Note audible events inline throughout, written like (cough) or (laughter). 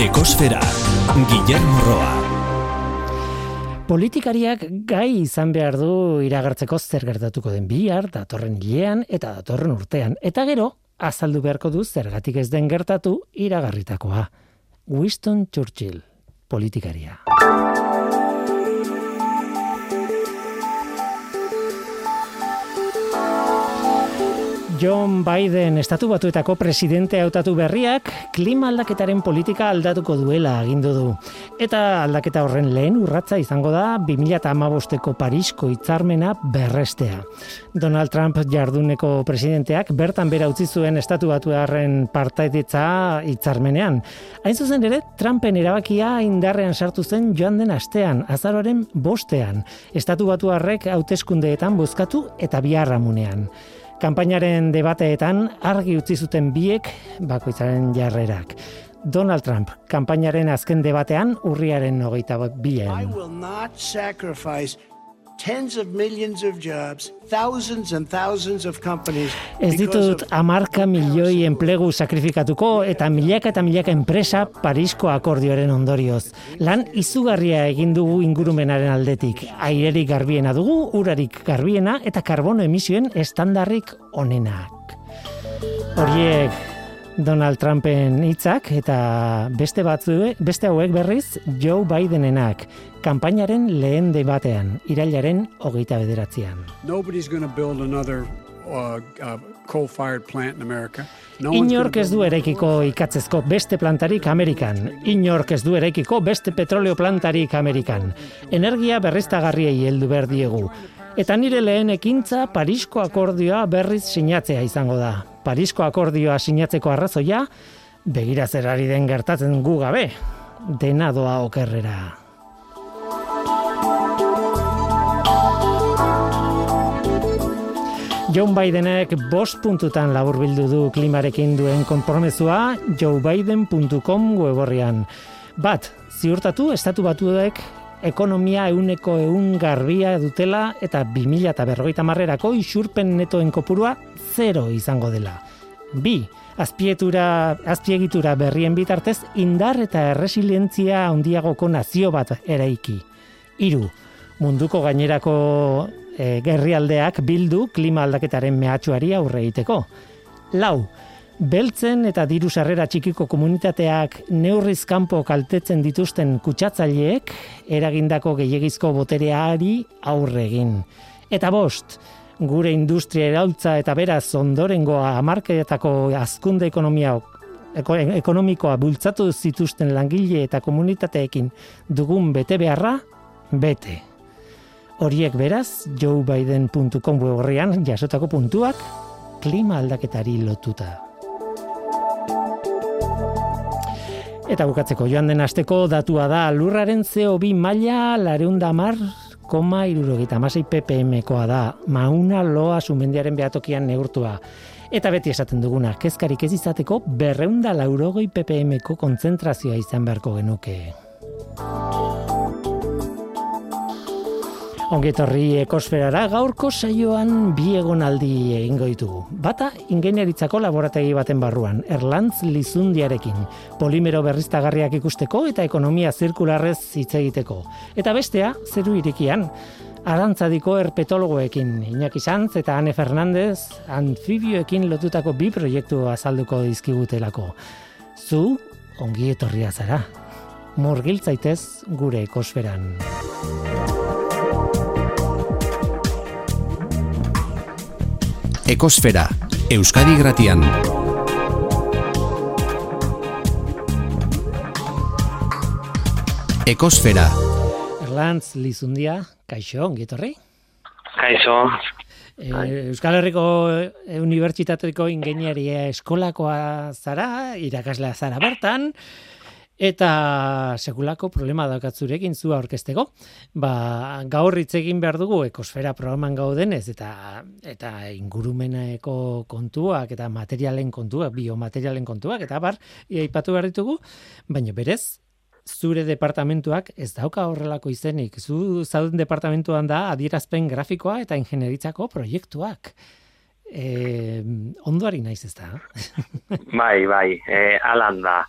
Ekosfera, Guillermo Roa. Politikariak gai izan behar du iragartzeko zer gertatuko den bihar, datorren hilean eta datorren urtean. Eta gero, azaldu beharko du zergatik ez den gertatu iragarritakoa. Winston Churchill, politikaria. John Biden estatu batuetako presidente hautatu berriak klima aldaketaren politika aldatuko duela agindu du. Eta aldaketa horren lehen urratza izango da 2008ko Parisko hitzarmena berrestea. Donald Trump jarduneko presidenteak bertan bera utzi zuen estatu batuaren partaidetza hitzarmenean. Hain zuzen ere, Trumpen erabakia indarrean sartu zen joan den astean, azaroren bostean. Estatu batuarrek hauteskundeetan bozkatu eta biharramunean. Kanpainaren debateetan argi utzi zuten biek bakoitzaren jarrerak. Donald Trump, kanpainaren azken debatean urriaren hogeita bian. tens of millions of jobs, thousands and thousands of companies. Ez ditut amarka milioi enplegu sakrifikatuko eta milaka eta milaka enpresa Parisko akordioaren ondorioz. Lan izugarria egin dugu ingurumenaren aldetik. Airerik garbiena dugu, urarik garbiena eta karbono emisioen estandarrik onenak. Horiek Donald Trumpen hitzak eta beste batzu beste hauek berriz Joe Bidenenak kanpainaren lehen debatean irailaren hogeita bederatzean. Nobody's to build another uh, uh, coal-fired plant in America. No Inork ez du erekiko ikatzezko beste plantarik Amerikan. Inork ez du erekiko beste petroleo plantarik Amerikan. Energia berriztagarriei heldu behar diegu. Eta nire lehen ekintza Parisko akordioa berriz sinatzea izango da. Parisko akordioa sinatzeko arrazoia, begira zerari den gertatzen gu gabe, dena doa okerrera. John Bidenek bost puntutan labur bildu du klimarekin duen konpromesua joebiden.com weborrian. Bat, ziurtatu estatu batuek ekonomia euneko eun garbia dutela eta 2000 eta berrogeita marrerako isurpen netoen kopurua zero izango dela. Bi, azpietura, azpiegitura berrien bitartez indar eta erresilientzia handiagoko nazio bat eraiki. Hiru, munduko gainerako e, gerrialdeak bildu klima aldaketaren mehatxuari aurre egiteko. Lau, beltzen eta diru sarrera txikiko komunitateak neurriz kanpo kaltetzen dituzten kutsatzaileek eragindako gehiegizko botereari aurre egin. Eta bost, gure industria erautza eta beraz ondorengoa amarkeetako azkunde ekonomia ekonomikoa bultzatu zituzten langile eta komunitateekin dugun bete beharra, bete. Horiek beraz, joebiden.com horrean jasotako puntuak klima aldaketari lotuta. Eta bukatzeko joan den asteko datua da lurraren CO2 maila lareunda mar koma irurogeita masei ppm-koa da, mauna loa sumendiaren behatokian neurtua. Eta beti esaten duguna, kezkarik ez izateko berreunda laurogoi ppm-ko kontzentrazioa izan beharko genuke. Ongetorri ekosferara gaurko saioan bi egonaldi egingo ditugu. Bata, ingenieritzako laborategi baten barruan, Erlantz Lizundiarekin, polimero berriztagarriak ikusteko eta ekonomia zirkularrez hitz egiteko. Eta bestea, zeru irikian, arantzadiko erpetologoekin, Iñaki Sanz eta Ane Fernandez, anfibioekin lotutako bi proiektu azalduko dizkigutelako. Zu, ongi etorria zara. Murgiltzaitez gure ekosferan. Ekosfera, Euskadi Gratian. Ekosfera. Erlantz Lizundia, kaixo, ongi Kaixo. E, Euskal Herriko Unibertsitateko Ingeniaria Eskolakoa zara, irakaslea zara bertan, Eta sekulako problema dakatzurekin zu aurkezteko, ba, gaur hitz egin behar dugu ekosfera programan gaudenez eta eta ingurumeneko kontuak eta materialen kontuak, biomaterialen kontuak eta bar aipatu behar ditugu, baina berez zure departamentuak ez dauka horrelako izenik. Zu zauden departamentuan da adierazpen grafikoa eta ingenieritzako proiektuak. E, ondoari naiz ez da? (laughs) bai, bai, e, alan da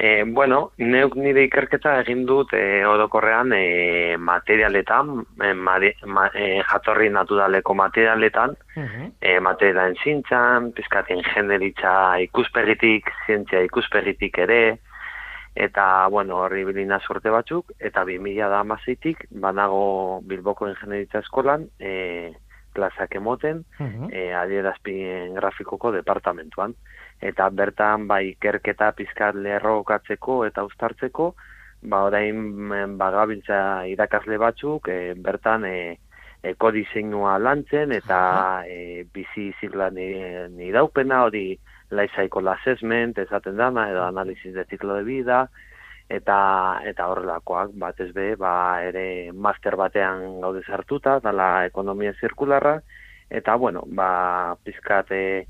E, bueno, neuk nire ikerketa egin dut e, orokorrean e, materialetan, e, mari, ma, e, jatorri naturaleko materialetan, uh -huh. e, materialen zintzan, pizkatin generitza ikuspegitik, zientzia ikuspegitik ere, eta, bueno, horri bilina sorte batzuk, eta 2000 da amazeitik, banago Bilboko Ingenieritza Eskolan, e, plazak emoten, uh -huh. e, adierazpien grafikoko departamentuan. Eta bertan bai ikerketa pizkat lerrokatzeko eta uztartzeko ba orain bagabiltza irakasle batzuk e, bertan e, ekodiseinua lantzen eta e, bizi ziklan ni hori cycle assessment esaten dana edo análisis de ciclo de vida eta eta horrelakoak batez be ba ere master batean gaude sartuta dala ekonomia zirkularra. Eta bueno ba pizkate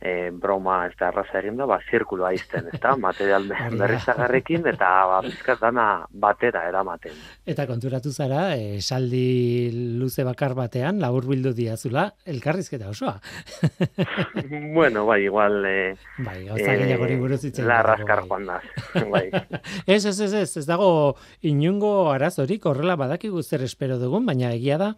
e, broma ez da erraza egin da, ba, zirkuloa izten, ez (laughs) da, material berrizagarrekin, eta ba, bizkat dana batera eramaten. Eta konturatu zara, e, saldi luze bakar batean, labur bildu diazula, elkarrizketa osoa. (laughs) bueno, bai, igual... E, bai, gauza e, gori buruz itzen. La raskar joan da. (laughs) bai. ez, ez, ez, ez, ez dago inungo arazorik, horrela badakigu zer espero dugun, baina egia da,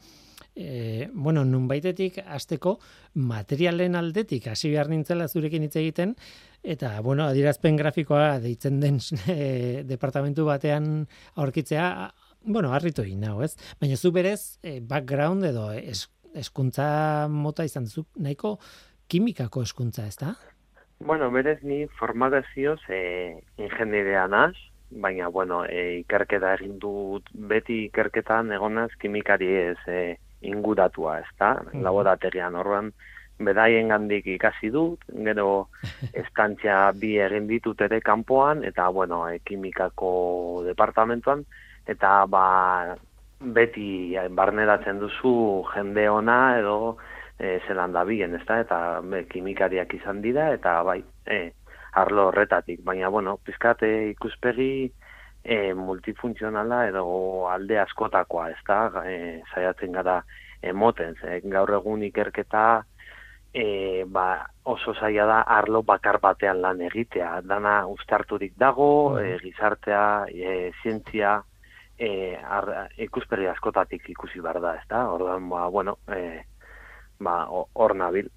e, bueno, nun baitetik azteko materialen aldetik hasi behar nintzela zurekin hitz egiten, eta, bueno, adirazpen grafikoa deitzen den (laughs) e, departamentu batean aurkitzea, bueno, harritu egin nago, ez? Baina zu berez, e, background edo es, eskuntza mota izan zu, nahiko kimikako eskuntza, ez da? Bueno, berez ni formazioz e, ingenieria naz, baina, bueno, e, ikerketa egin dut beti ikerketan egonaz kimikari ez, e, inguratua, ez da, mm. laborategian horren bedaien gandik ikasi dut, gero (laughs) estantzia bi egin ditut ere kanpoan, eta, bueno, e, kimikako departamentuan, eta, ba, beti barneratzen duzu jende ona edo e, zelan da bien, ez da, eta be, kimikariak izan dira, eta, bai, e, arlo horretatik, baina, bueno, pizkate ikuspegi, e, multifuntzionala edo alde askotakoa, ez da, e, saiatzen gara emoten, ze, gaur egun ikerketa e, ba, oso zaila da arlo bakar batean lan egitea, dana ustarturik dago, e, gizartea, e, zientzia, e, ar, ikusperi askotatik ikusi behar da, ez da, orduan, ba, bueno, e, ba, hor nabil.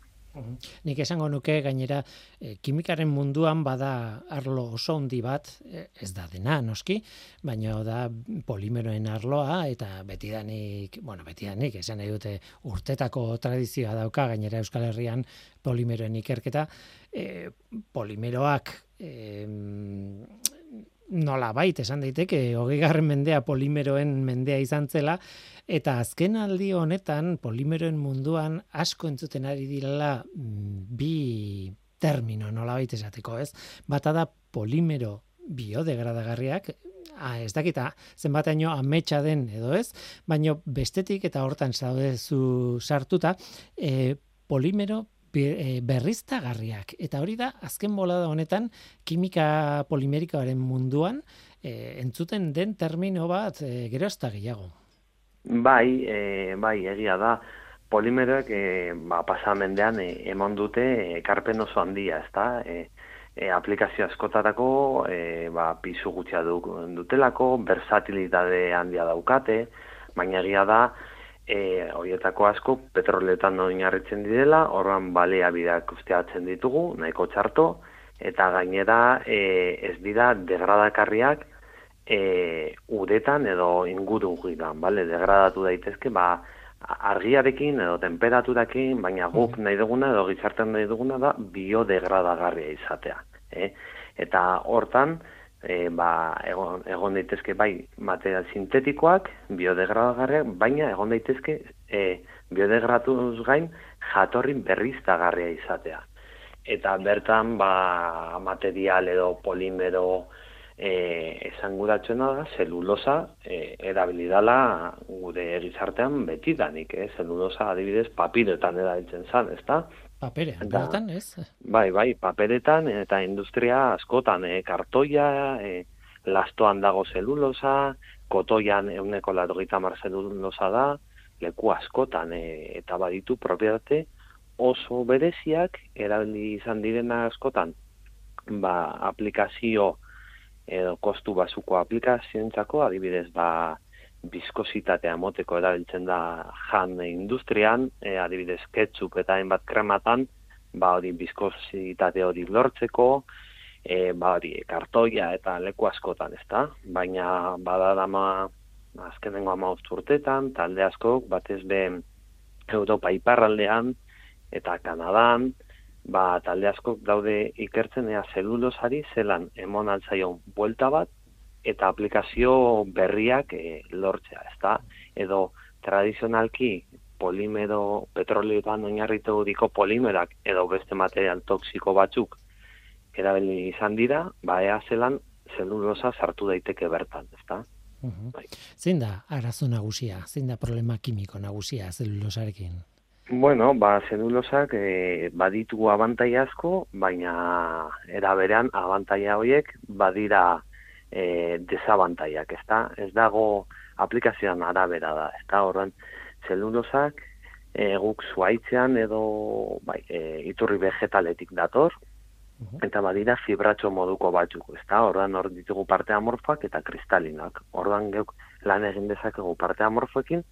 Nik esango nuke gainera e, kimikaren munduan bada arlo oso handi bat, e, ez da dena noski, baina da polimeroen arloa eta betidanik, bueno, betidanik esan nahi dute urtetako tradizioa dauka gainera Euskal Herrian polimeroen ikerketa, e, polimeroak e, nola bait esan daiteke, hogei mendea polimeroen mendea izan zela, Eta azken aldi honetan polimeroen munduan asko entzuten ari direla mm, bi termino nola baita esateko, ez? Bata da polimero biodegradagarriak, ah, ez dakita zenbataino ametsa den edo ez, baino bestetik eta hortan zaudezu sartuta, e, polimero berriztagarriak. Eta hori da, azken bolada honetan, kimika polimerikoaren munduan, e, entzuten den termino bat e, gero ez da gehiago. Bai, e, bai, egia da, polimeroek e, ba, pasamendean e, eman dute ekarpen oso handia, ezta? E, e, aplikazio askotarako e, ba, pisu gutxia du, dutelako, versatilitate handia daukate, baina egia da, e, horietako asko petroletan oinarritzen direla, horran balea bideak usteatzen ditugu, nahiko txarto, eta gainera e, ez dira degradakarriak, e, uretan edo inguru gidan, bale, degradatu daitezke, ba, argiarekin edo temperaturakin, baina guk nahi duguna edo gizarten nahi duguna da biodegradagarria izatea. Eh? Eta hortan, e, ba, egon, egon daitezke bai material sintetikoak, biodegradagarriak, baina egon daitezke e, biodegradatuz gain jatorrin berriztagarria izatea. Eta bertan, ba, material edo polimero, eh esanguratzena da zelulosa eh erabilidala gure gizartean beti danik, eh zelulosa adibidez papiretan erabiltzen zan, ezta? Paperean, bertan, ez? Bai, bai, paperetan eta industria askotan, eh kartoia, eh lastoan dago zelulosa, kotoian euneko largoita mar zelulosa da, leku askotan eh, eta baditu propietate oso bereziak erabili izan direna askotan ba, aplikazio edo kostu basuko aplikazioentzako, adibidez, ba, bizkositatea moteko erabiltzen da jan industrian, e, adibidez, ketchup eta hainbat krematan, ba, hori bizkositate hori lortzeko, e, ba, hori, kartoia eta leku askotan, ezta? Baina, bada dama, azkenengo ama urtetan, talde askok, batez be, Europa iparraldean, eta Kanadan, ba, talde askok daude ikertzen ea zelulosari zelan emon altzaion buelta bat eta aplikazio berriak e, lortzea, ezta? Edo tradizionalki polimero petroleoetan oinarritu diko polimerak edo beste material toksiko batzuk erabili izan dira, ba ea zelan zelulosa sartu daiteke bertan, ezta? Uh Zein da arazo nagusia? Zein da problema kimiko nagusia zelulosarekin? Bueno, ba, zelulosak e, baditu abantai asko, baina era berean abantaia horiek badira e, desabantaiak, ezta? Ez dago aplikazioan arabera da, ezta? Horren, zelulosak e, guk zuaitzean edo bai, e, iturri vegetaletik dator, eta badira fibratxo moduko batzuk, ezta? Horren, hor ditugu parte amorfoak eta kristalinak. Horren, geuk lan egin dezakegu parte amorfoekin,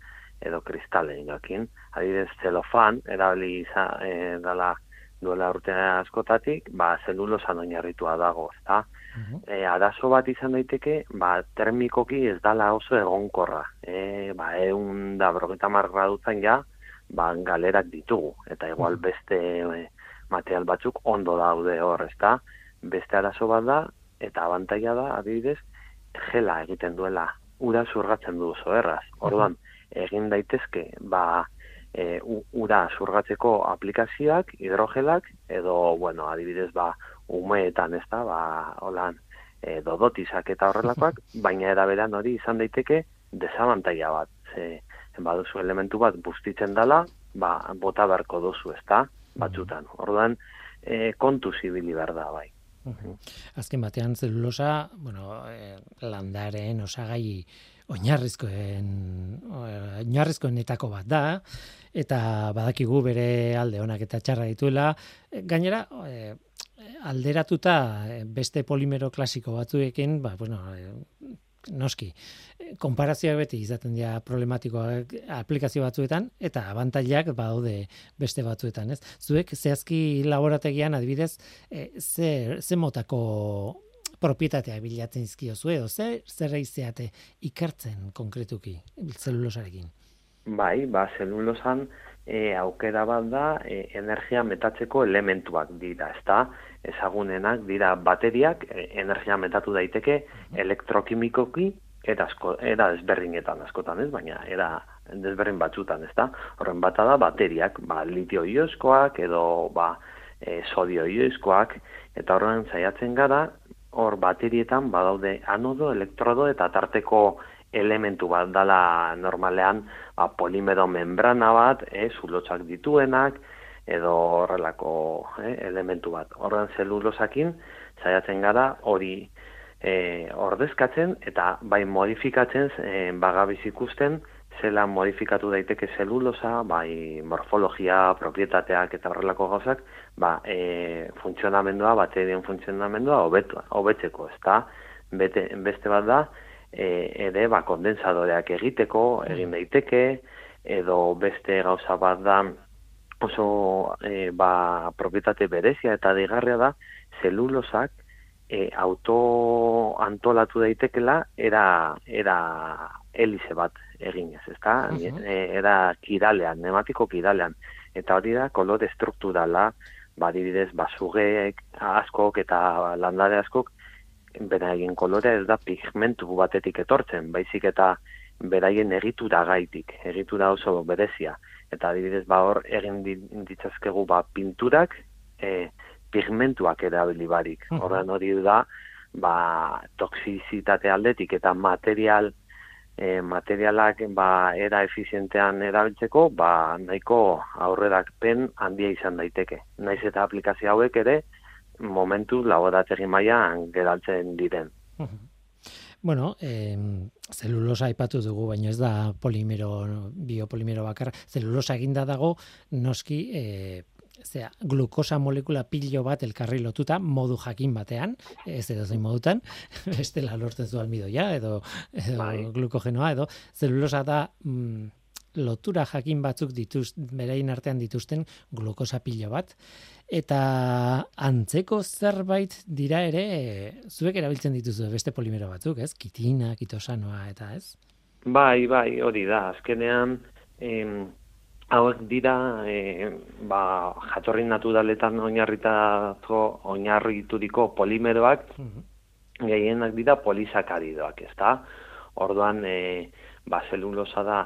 edo kristalen gakin. Adibidez, zelofan, erabili e, dala duela urte askotatik, ba, zelulosan oinarritua dago, ezta? Uh arazo bat izan daiteke, ba, termikoki ez dala oso egonkorra. E, ba, egun da brogeta marra dutzen ja, ba, galerak ditugu. Eta igual beste e, material batzuk ondo daude hor, ezta? Beste arazo bat da, eta abantaia da, adibidez, gela egiten duela, ura zurgatzen du oso erraz. Orduan, egin daitezke ba e, ura zurgatzeko aplikazioak, hidrogelak, edo, bueno, adibidez, ba, umeetan, ez da, ba, holan, e, dodotizak eta horrelakoak, (laughs) baina eraberan hori izan daiteke desabantaia bat. Ze, baduzu elementu bat bustitzen dala, ba, bota beharko duzu, ez da, batzutan. Orduan, e, kontu zibili behar da, bai. Azken batean zelulosa, bueno, e, landaren osagai oinarrizkoen oinarrizkoenetako bat da eta badakigu bere alde onak eta txarra dituela gainera e, alderatuta beste polimero klasiko batzuekin ba bueno noski konparazioak beti izaten dira problematikoak aplikazio batzuetan eta abantailak badaude beste batzuetan, ez? Zuek zehazki laborategian adibidez e, ze ze motako propietatea bilatzen izkio zu edo zer zer reizeate ikertzen konkretuki zelulosarekin. Bai, ba zelulosan e, aukera bat da e, energia metatzeko elementuak dira, ezta? Ezagunenak dira bateriak e, energia metatu daiteke elektrokimikoki eta asko era desberdinetan askotan, ez? Baina era desberdin batzutan, ezta? Horren bata da bateriak, ba litio ioskoak edo ba e, sodio ioskoak eta horren saiatzen gara hor baterietan badaude anodo, elektrodo eta tarteko elementu bat dala normalean ba, polimero membrana bat, eh, zulotzak dituenak, edo horrelako eh, elementu bat. Horren zelulosakin, zaiatzen gara hori eh, ordezkatzen eta bai modifikatzen eh, bagabiz ikusten zela modifikatu daiteke zelulosa, bai morfologia, propietateak eta horrelako gauzak, ba, e, funtzionamendua, baterien funtzionamendua hobetzeko, ezta? Bete, beste bat da, e, ere, ba, kondensadoreak egiteko, egin daiteke, edo beste gauza bat da, oso e, ba, propietate berezia eta digarria da, zelulosak e, auto antolatu daitekela era, era helize bat eginez, ezta? Uh -huh. era kiralean, nematiko kiralean. Eta hori da, kolore estrukturala, badibidez, basugeek askok eta landare askok, beraien kolore ez da pigmentu batetik etortzen, baizik eta beraien egitura gaitik, egitura oso berezia. Eta adibidez, ba hor, egin ditzazkegu ba, pinturak, e, pigmentuak erabili barik. Horren hori da, ba, toksizitate aldetik eta material e, materialak ba, era efizientean erabiltzeko, ba, nahiko aurrerak pen handia izan daiteke. Naiz eta aplikazio hauek ere, momentu laborategi mailan geraltzen diren. Bueno, eh, zelulosa aipatu dugu, baina ez da polimero, biopolimero bakar. Zelulosa eginda dago, noski, eh, zera, glukosa molekula pilo bat elkarri lotuta modu jakin batean, ez edo zein modutan, (laughs) bestela lortzen zu almidoia edo, edo Bai. glukogenoa edo zelulosa da mm, lotura jakin batzuk dituz, berain artean dituzten glukosa pilo bat eta antzeko zerbait dira ere e, zuek erabiltzen dituzu beste polimero batzuk, ez? Kitina, kitosanoa eta ez? Bai, bai, hori da. Azkenean, em, hauek dira, e, ba, jatorri naturaletan oinarritako, oinarrituriko polimeroak, gehienak dira polisakaridoak, ezta? Orduan, e, ba, zelulosa da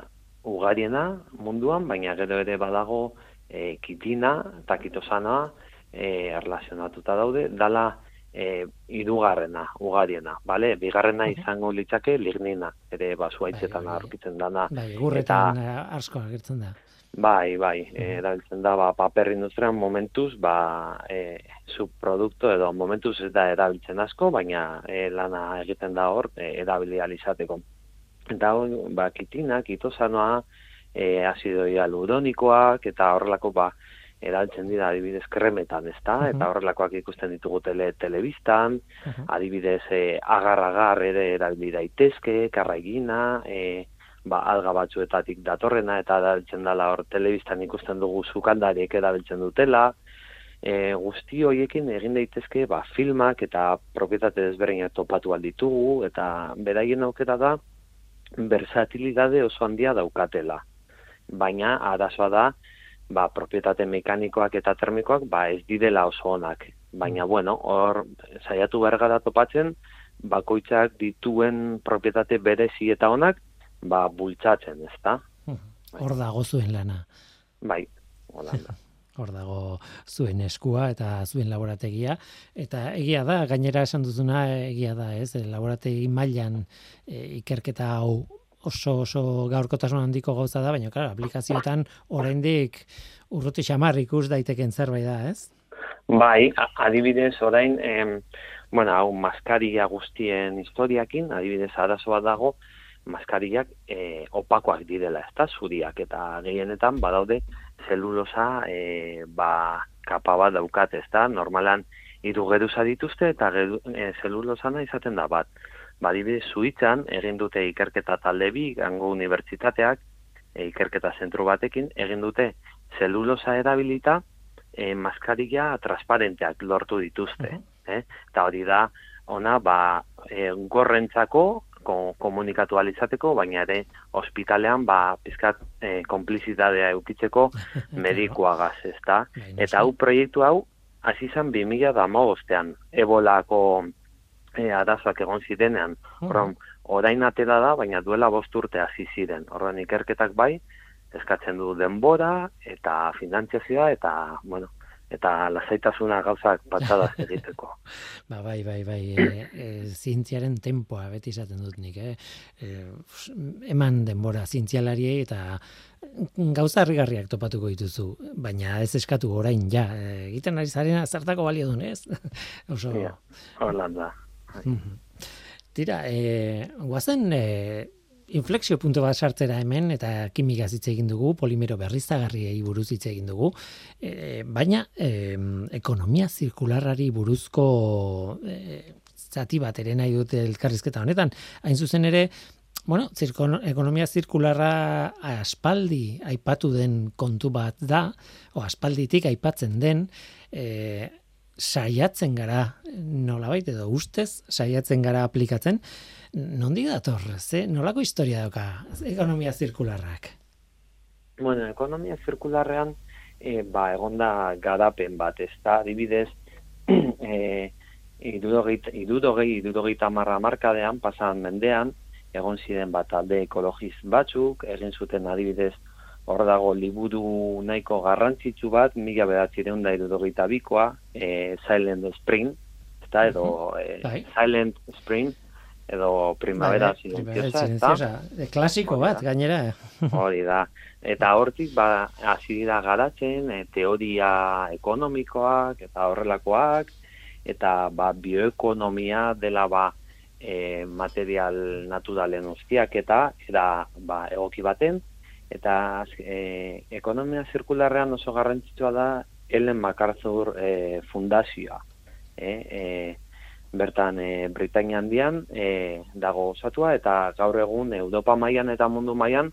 ugariena munduan, baina gero ere badago e, kitina eta kitosanoa e, erlazionatuta daude, dala e, irugarrena, ugariena, bale? Bigarrena izango litzake lignina, ere basuaitzetan Bai, bai. aurkitzen dana. Bai, egurretan eta... asko agertzen da. Bai, bai, eh, erabiltzen da, ba, paper industrian momentuz, ba, e, subprodukto edo momentuz ez da erabiltzen asko, baina e, lana egiten da hor, e, erabili ahal izateko. Eta hor, ba, kitina, kitosanoa, e, azido hialuronikoak, eta horrelako, ba, erabiltzen dira adibidez kremetan, ezta? Mhm. Eta horrelakoak ikusten ditugu tele, telebistan, Mhm. adibidez e, agar-agar ere erabili daitezke, karraigina, e, ba, alga batzuetatik datorrena eta erabiltzen dela hor telebistan ikusten dugu sukandariek erabiltzen dutela. E, guzti horiekin egin daitezke ba, filmak eta propietate desberdinak topatu alditugu eta beraien aukera da versatilidade oso handia daukatela. Baina arazoa da ba, propietate mekanikoak eta termikoak ba, ez direla oso onak. Baina, bueno, hor saiatu behar gara topatzen, bakoitzak dituen propietate berezi eta onak, ba, bultzatzen, ezta? Hor dago zuen lana. Bai, hola da. (laughs) Hor dago zuen eskua eta zuen laborategia eta egia da gainera esan duzuna egia da, ez? Laborategi mailan e, ikerketa hau oso oso gaurkotasun handiko gauza da, baina claro, aplikazioetan oraindik urruti xamar ikus daiteken zerbait da, ez? Bai, adibidez orain, em, bueno, hau maskaria guztien historiakin, adibidez arazoa dago, maskariak e, opakoak direla, ezta zuriak eta gehienetan badaude zelulosa e, ba, kapa bat daukat, ezta normalan hiru geruza dituzte eta geru, e, zelulosana izaten da bat. Ba, adibidez Suitzan egin dute ikerketa talde bi, gango unibertsitateak, e, ikerketa zentru batekin, egin dute zelulosa erabilita e, maskaria transparenteak lortu dituzte. eh? Eta hori da, ona, ba, e, gorrentzako, ko, komunikatu ahal izateko, baina ere ospitalean, ba, pizkat e, konplizitatea eukitzeko (laughs) medikuagaz, ezta? Eta hau proiektu hau, hasi zen 2000 da bostean, ebolako e, arazoak egon zirenean. Orduan, orain atera da, baina duela bost urte hasi ziren. Orduan ikerketak bai, eskatzen du denbora eta finantziazioa eta, bueno, eta lasaitasuna gauzak patxadaz (laughs) egiteko. Ba, bai, bai, bai, e, e, zientziaren tempoa beti izaten dut nik, eh? E, eman denbora zientzialariei eta gauza harrigarriak topatuko dituzu, baina ez eskatu orain ja, egiten ari zarena zertako balio duen, ez? (laughs) Oso, Ja, Horrela da. Tira, e, guazen e, inflexio puntu bat sartzera hemen eta kimikaz hitz egin dugu, polimero berriztagarriei buruz hitz egin dugu, e, baina e, ekonomia zirkularrari buruzko e, zati bat ere nahi dute elkarrizketa honetan. Hain zuzen ere, bueno, zirko, ekonomia zirkularra aspaldi aipatu den kontu bat da, o aspalditik aipatzen den, e, saiatzen gara, nolabait edo ustez, saiatzen gara aplikatzen, nondik dator, ze, nolako historia dauka ekonomia zirkularrak? Bueno, ekonomia zirkularrean, e, ba, egonda garapen bat, ez da, adibidez, (clears throat) e, irudogeit, irudogei, irudogeita marra markadean, pasan mendean, egon ziren bat alde ekologiz batzuk, egin zuten adibidez, hor dago liburu nahiko garrantzitsu bat, mila bedatzireun da irudogeita bikoa, e, Silent Spring, eta edo e. Silent Spring, edo Primavera Bai, Silenciosa, ezta? silenciosa, e, klasiko bat, gainera. (laughs) Hori da. Eta hortik ba hasi dira garatzen e, teoria ekonomikoak eta horrelakoak eta ba bioekonomia dela ba e, material naturalen guztiak eta era ba egoki baten eta e, ekonomia zirkularrean oso garrantzitsua da Ellen MacArthur e, fundazioa. E, e, bertan e, Britania handian e, dago osatua eta gaur egun Europa mailan eta mundu mailan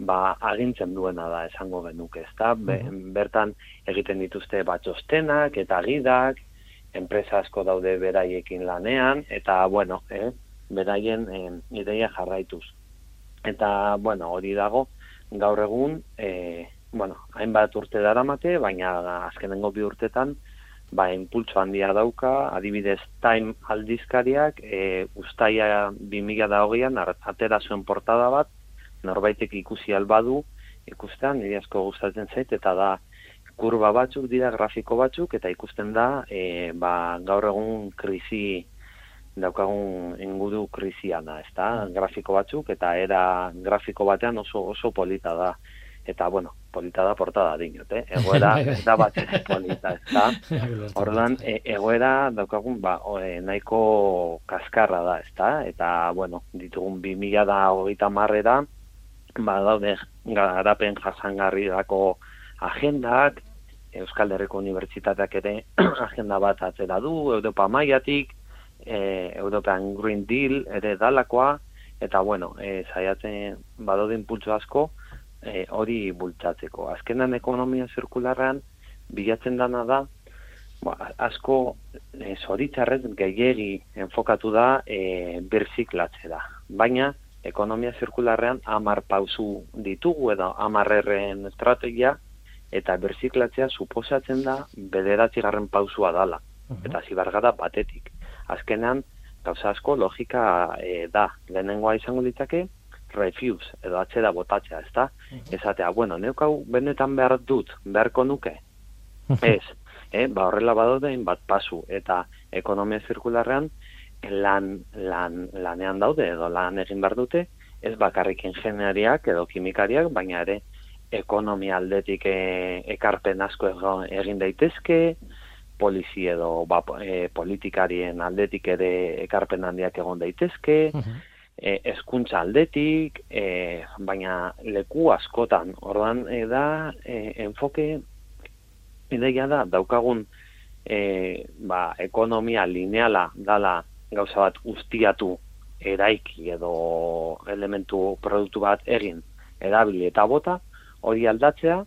ba, agintzen duena da esango genuke, ezta? Be, bertan egiten dituzte batxostenak eta gidak, enpresa asko daude beraiekin lanean eta bueno, eh, beraien eh, ideia jarraituz. Eta bueno, hori dago gaur egun eh, bueno, hainbat urte daramate, baina azkenengo bi urtetan ba, impultso handia dauka, adibidez Time aldizkariak, e, ustaia 2008an atera zuen portada bat, norbaitek ikusi albadu, ikustean, nire asko gustatzen zait, eta da, kurba batzuk dira, grafiko batzuk, eta ikusten da, e, ba, gaur egun krisi, daukagun ingudu krisiana, ez da, grafiko batzuk, eta era grafiko batean oso, oso polita da eta bueno, polita da portada dinot, eh? Egoera (laughs) bai, bai. ez da bat polita, ez da? Ordan e, egoera daukagun ba, e, nahiko kaskarra da, ez da? Eta, bueno, ditugun 2000 da hogeita marrera, ba, daude garapen jasangarri dako agendak, Euskal Herriko Unibertsitateak ere (clears throat) agenda bat atzera du, Europa maiatik, e, European Green Deal ere dalakoa, eta bueno, e, zaiatzen badode impulso asko, e, hori bultzatzeko. Azkenan ekonomia zirkularrean bilatzen dana da, ba, asko e, zoritzarrez gehiegi enfokatu da e, da. Baina, ekonomia zirkularrean amar pausu ditugu edo amarrerren estrategia, eta berziklatzea suposatzen da bederatzi garren pausua dala. Eta zibargada batetik. Azkenan, gauza asko logika e, da. Lehenengoa izango ditzake, refuse, edo atzera botatzea, ez da? Ezatea, bueno, neukau benetan behar dut, beharko nuke? Ez, eh? ba horrela badodein bat pasu, eta ekonomia zirkularrean lan, lan, lanean daude, edo lan egin behar dute, ez bakarrik ingeniariak edo kimikariak, baina ere ekonomia aldetik e, ekarpen asko egin daitezke, polizi edo ba, e, politikarien aldetik ere ekarpen handiak egon daitezke, e, eskuntza aldetik, e, baina leku askotan, ordan e, da, e, enfoke, ideia da, daukagun e, ba, ekonomia lineala dala gauza bat ustiatu eraiki edo elementu produktu bat egin erabili eta bota, hori aldatzea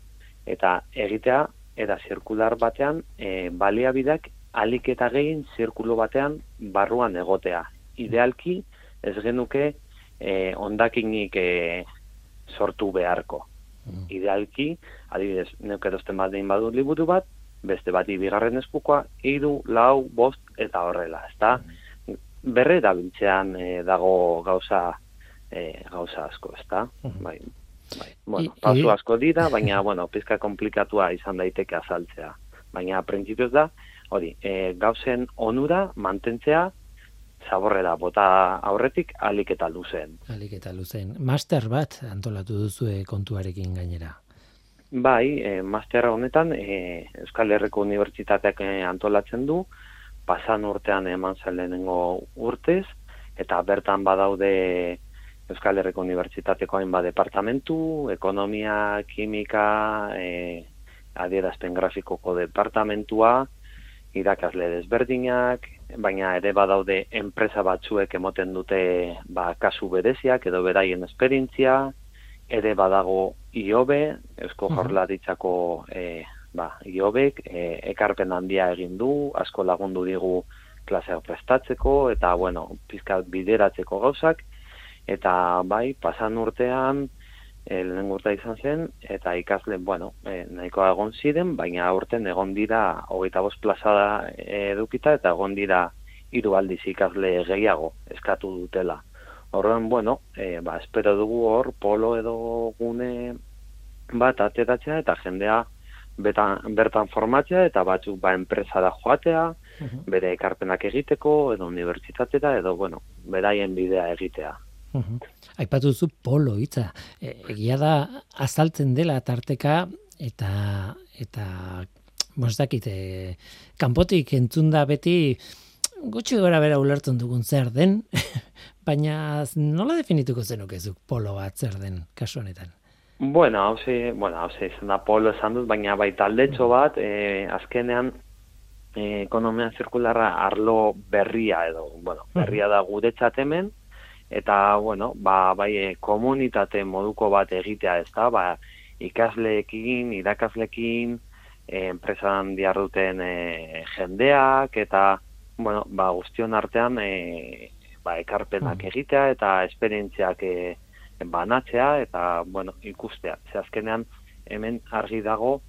eta egitea eta zirkular batean e, baliabideak alik eta gehien zirkulo batean barruan egotea. Idealki, ez genuke eh, ondakinik eh, sortu beharko. Mm. Idealki, adibidez, neuke erosten bat dein badu liburu bat, beste bat bigarren eskukoa, iru, lau, bost, eta horrela, ezta? Mm. Berre da bintzean eh, dago gauza eh, gauza asko, ezta? Mm. Bai, bai. Bueno, pasu asko dira, baina, (laughs) bueno, pizka komplikatua izan daiteke azaltzea. Baina, printzipioz da, hori, eh, gauzen onura mantentzea, zaborrera bota aurretik alik eta luzen. Alik eta luzen. Master bat antolatu duzu kontuarekin gainera. Bai, e, master honetan e, Euskal Herriko Unibertsitateak eh, antolatzen du, pasan urtean eman zelenengo urtez, eta bertan badaude Euskal Herriko Unibertsitateko hainbat departamentu, ekonomia, kimika, e, adierazpen grafikoko departamentua, irakasle desberdinak, baina ere badaude enpresa batzuek emoten dute ba, kasu bereziak edo beraien esperientzia, ere badago IOBE, Eusko Jorlaritzako e, ba, IOBek, e, ekarpen handia egin du, asko lagundu digu klaseak prestatzeko, eta bueno, pizkat bideratzeko gauzak, eta bai, pasan urtean, e, lehen urta izan zen, eta ikasle, bueno, e, nahiko egon ziren, baina aurten egon dira, hogeita bost plazada edukita, eta egon dira hiru aldiz ikasle gehiago eskatu dutela. Horren, bueno, e, ba, espero dugu hor, polo edo gune bat ateratzea, eta jendea betan, bertan formatzea, eta batzuk ba, enpresa da joatea, bere ekarpenak egiteko, edo unibertsitatera, edo, bueno, beraien bidea egitea. Uhum. Aipatu zu polo hitza. E, egia da azaltzen dela tarteka eta eta mostakite kanpotik entzunda beti gutxi gora bera ulertzen dugun zer den, (laughs) baina nola definituko zenuk ezuk polo bat zer den kasu honetan? Bueno, hau ze, bueno, hau ze, izan da polo esan dut, baina bai taldetxo bat, e, azkenean, e, ekonomia zirkularra arlo berria edo, bueno, berria da guretzat hemen, eta, bueno, ba, bai, e, komunitate moduko bat egitea ez da, ba, ikasleekin, irakasleekin, e, enpresan diarduten e, jendeak, eta, bueno, ba, guztion artean, e, ba, ekarpenak egitea, eta esperientziak e, banatzea eta bueno, ikustea. Ze azkenean hemen argi dago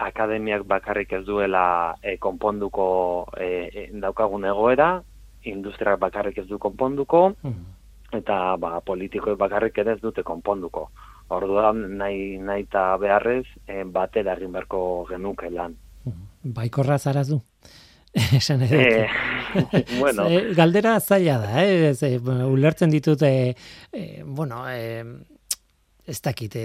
akademiak bakarrik ez duela e, konponduko e, daukagun egoera, industriak bakarrik ez du konponduko, hmm. Eta ba, politikoek bakarrik ere ez dute konponduko. Orduan nahi, nahi eta beharrez e, batera egin beharko genuke lan. Hmm. Baikorra zara du? (laughs) Esan edo. (laughs) bueno. galdera zaila da, eh? Ez, ulertzen ditut, eh, bueno, eh, ez dakit,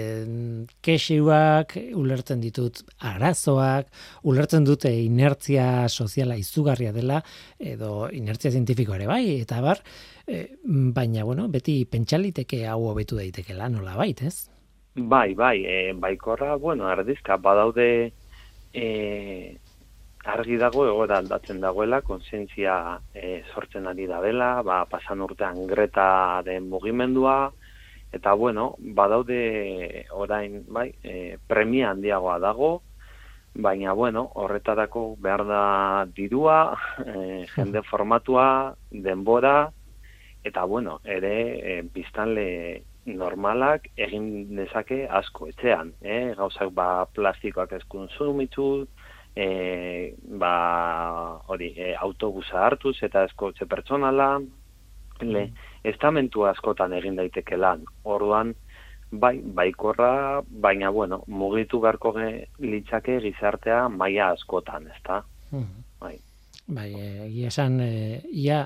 kexeuak, ulertzen ditut arazoak, ulertzen dute inertzia soziala izugarria dela, edo inertzia zientifiko ere bai, eta bar, baina, bueno, beti pentsaliteke hau hobetu daitekela, nola bait, ez? Bai, bai, e, baikorra, bueno, ardizka, badaude, e, argi dago egoera aldatzen dagoela, konsientzia e, sortzen ari da dela, ba, pasan urtean greta den mugimendua, eta bueno, badaude orain, bai, e, premia handiagoa dago, baina bueno, horretarako behar da dirua, (laughs) e, jende formatua, denbora, eta bueno, ere e, biztanle normalak egin dezake asko etxean, eh? gauzak ba plastikoak ez konsumitu, e, ba, hori, e, autobusa hartuz eta eskotxe pertsonala, le, mm. estamentu askotan egin daiteke lan. Orduan, bai, baikorra, baina, bueno, mugitu beharko litzake gizartea maila askotan, ezta? Mm. Bai. Bai, egia esan, e, ia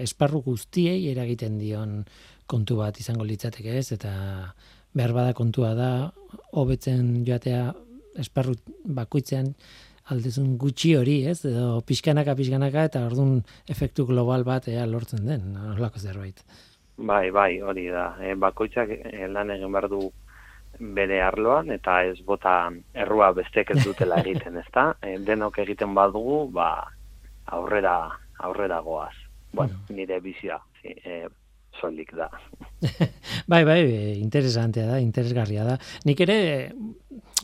esparru guztiei eragiten dion kontu bat izango litzateke ez, eta behar bada kontua da, hobetzen joatea esparru bakoitzean aldezun gutxi hori, ez? Edo pixkanaka, pixkanaka, eta orduan efektu global bat ea lortzen den, horlako zerbait. Bai, bai, hori da. E, bakoitzak e, lan egin behar du bere arloan, eta ez bota errua bestek ez dutela (laughs) egiten, ezta? E, denok egiten badugu, ba, aurrera, aurrera goaz. Bueno, nire bizia, zi, e, solik da. (laughs) bai, bai, interesantea da, interesgarria da. Nik ere,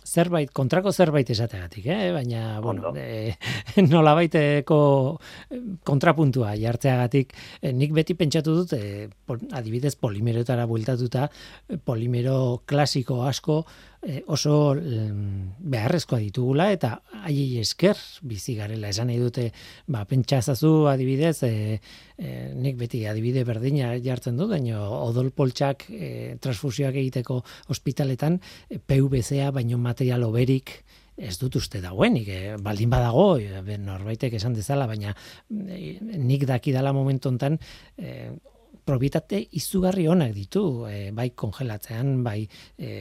zerbait, kontrako zerbait esategatik, eh? baina, bueno, e, (laughs) nola baiteko kontrapuntua jartzeagatik, nik beti pentsatu dut, e, adibidez, polimerotara bueltatuta, polimero klasiko asko, oso beharrezkoa ditugula eta haiei esker bizi garela. Esan nahi dute ba pentsazazu adibidez e, e, nik beti adibide berdina jartzen du daino odol poltsak e, transfusioak egiteko ospitaletan PVCa baino material oberik ez dut uste dagoenik, e, baldin badago, norbaitek esan dezala, baina nik daki dala momentu hontan, e, probietate izugarri onak ditu, e, bai kongelatzean, bai e,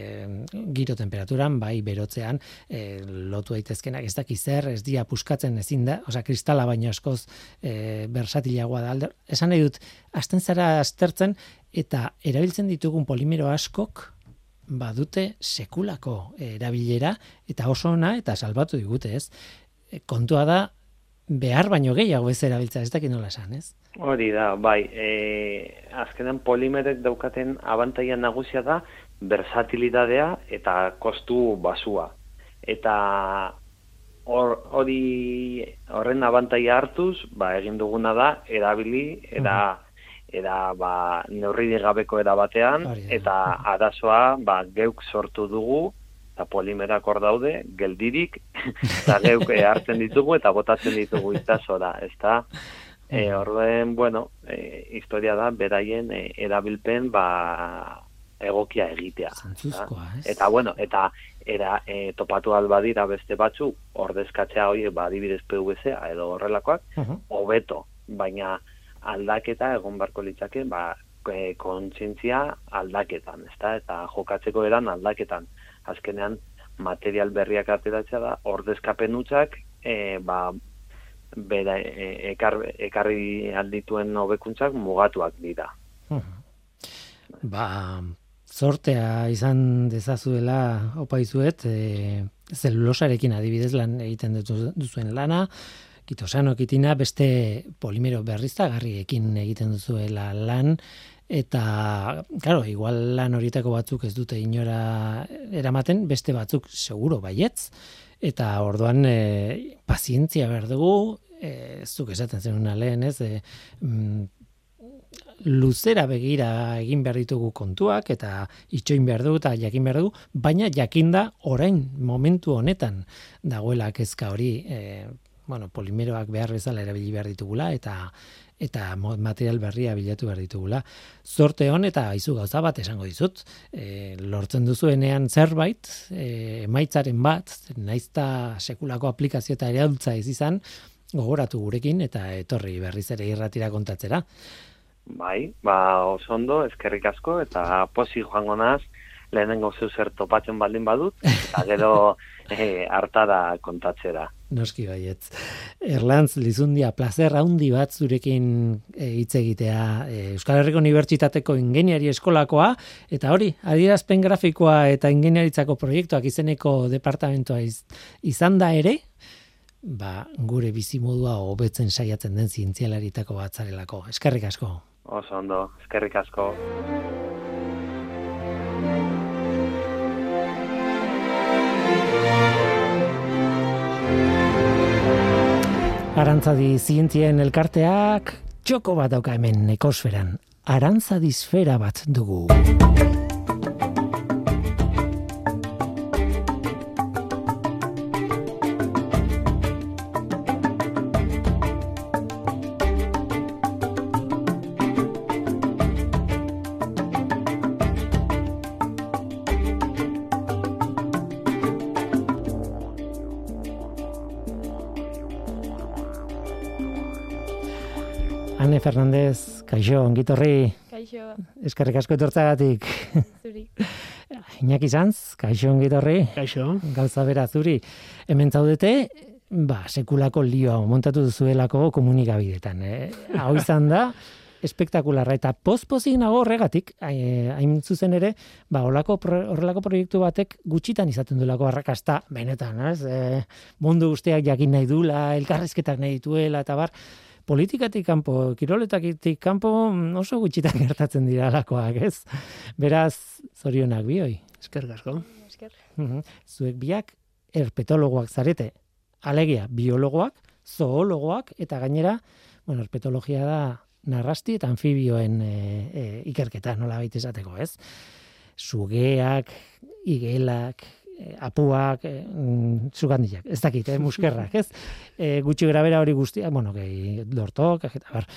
giro temperaturan, bai berotzean, e, lotu daitezkenak ez daki zer, ez dia puskatzen ezin da, osea kristala baino askoz e, bersatilagoa da alder. Esan nahi dut, azten zara aztertzen, eta erabiltzen ditugun polimero askok, badute sekulako erabilera, eta oso ona, eta salbatu digute ez. kontua da, behar baino gehiago ez erabiltza, ez dakit nola esan, ez? Hori da, bai, e, azkenen polimerek daukaten abantaia nagusia da versatilidadea eta kostu basua. Eta hori horren abantaia hartuz, ba, egin duguna da, erabili, eta era ba, neurri gabeko era batean, eta arazoa ba, geuk sortu dugu, eta polimerak hor daude, geldirik, eta geuk eh, hartzen ditugu, eta botatzen ditugu itazora, ez da? E, orduen, bueno, e, historia da, beraien e, erabilpen, ba, egokia egitea. Zantzuzkoa, ez? Eta, bueno, eta era e, topatu albadira beste batzu, ordezkatzea hori, ba, dibidez PVC edo horrelakoak, hobeto, baina aldaketa egon barko litzake, ba, e, kontzientzia aldaketan, ezta? Eta jokatzeko eran aldaketan. Azkenean, material berriak ateratzea da, ordezkapen utzak, e, ba, bera e, ekar, ekarri aldituen hobekuntzak mugatuak dira. Ba, zortea izan dezazuela opaizuet, e, zelulosarekin adibidez lan egiten duzuen lana, kitosano kitina beste polimero berriztagarriekin egiten duzuela lan, eta, claro, igual lan horietako batzuk ez dute inora eramaten, beste batzuk seguro baietz, eta orduan e, pazientzia behar dugu, e, zuk esaten zenuna lehen, ez, e, mm, luzera begira egin behar ditugu kontuak eta itxoin behar dugu eta jakin behar dugu, baina jakinda orain momentu honetan dagoela kezka hori, e, bueno, polimeroak behar bezala erabili behar ditugula eta eta material berria bilatu behar ditugula. Zorte hon eta aizu gauza bat esango dizut, e, lortzen duzuenean zerbait, e, emaitzaren bat, naizta sekulako aplikazio eta eraultza ez izan, gogoratu gurekin eta etorri berriz ere irratira kontatzera. Bai, ba, oso ondo, eskerrik asko, eta posi joango naz, lehenengo zeu zer topatzen baldin badut, eta gero (laughs) eh, hartara kontatzera. Noski baietz. Erlantz, Lizundia, plazer handi bat zurekin eh, hitz egitea e, Euskal Herriko Unibertsitateko ingeniari eskolakoa, eta hori, adierazpen grafikoa eta ingeniaritzako proiektuak izeneko departamentoa iz, izan da ere, ba, gure bizimodua hobetzen saiatzen den zientzialaritako bat zarelako. Eskerrik asko. Oso ondo, eskerrik asko. Arantzadi zientzien elkarteak txoko bat dauka hemen ekosferan. Arantzadi sfera bat dugu. Fernandez, kaixo, ongitorri, Kaixo, eskerrik asko etortzagatik. zuri. (laughs) Iñaki Sanz, kaixo ongitorri, Kaixo. gauza bera zuri. Hemen zaudete, ba, sekulako lioa montatu duzuelako komunikabidetan. Eh? Hau izan da, espektakularra eta pozpozik nago horregatik, ai- hain zuzen ere, ba, horrelako, pro- horrelako proiektu batek gutxitan izaten duelako arrakasta, benetan, ez? E, mundu guztiak jakin nahi dula, elkarrizketak nahi dituela, eta bar, politikatik kanpo, kiroletatik kanpo mm, oso gutxitan (laughs) gertatzen dira alakoak, ez? Beraz, zorionak bioi. Esker. Mhm. Zuek biak herpetologoak zarete. Alegia, biologoak, zoologoak eta gainera, bueno, herpetologia da narrasti eta anfibioen e, e, ikerketa, nola baita esateko, ez? Sugeak, igelak, apuak, e, mm, sugandiak, ez dakit, eh, muskerrak, ez? (laughs) E, gutxi grabera hori guztia, bueno, gehi, lortok, eta bar.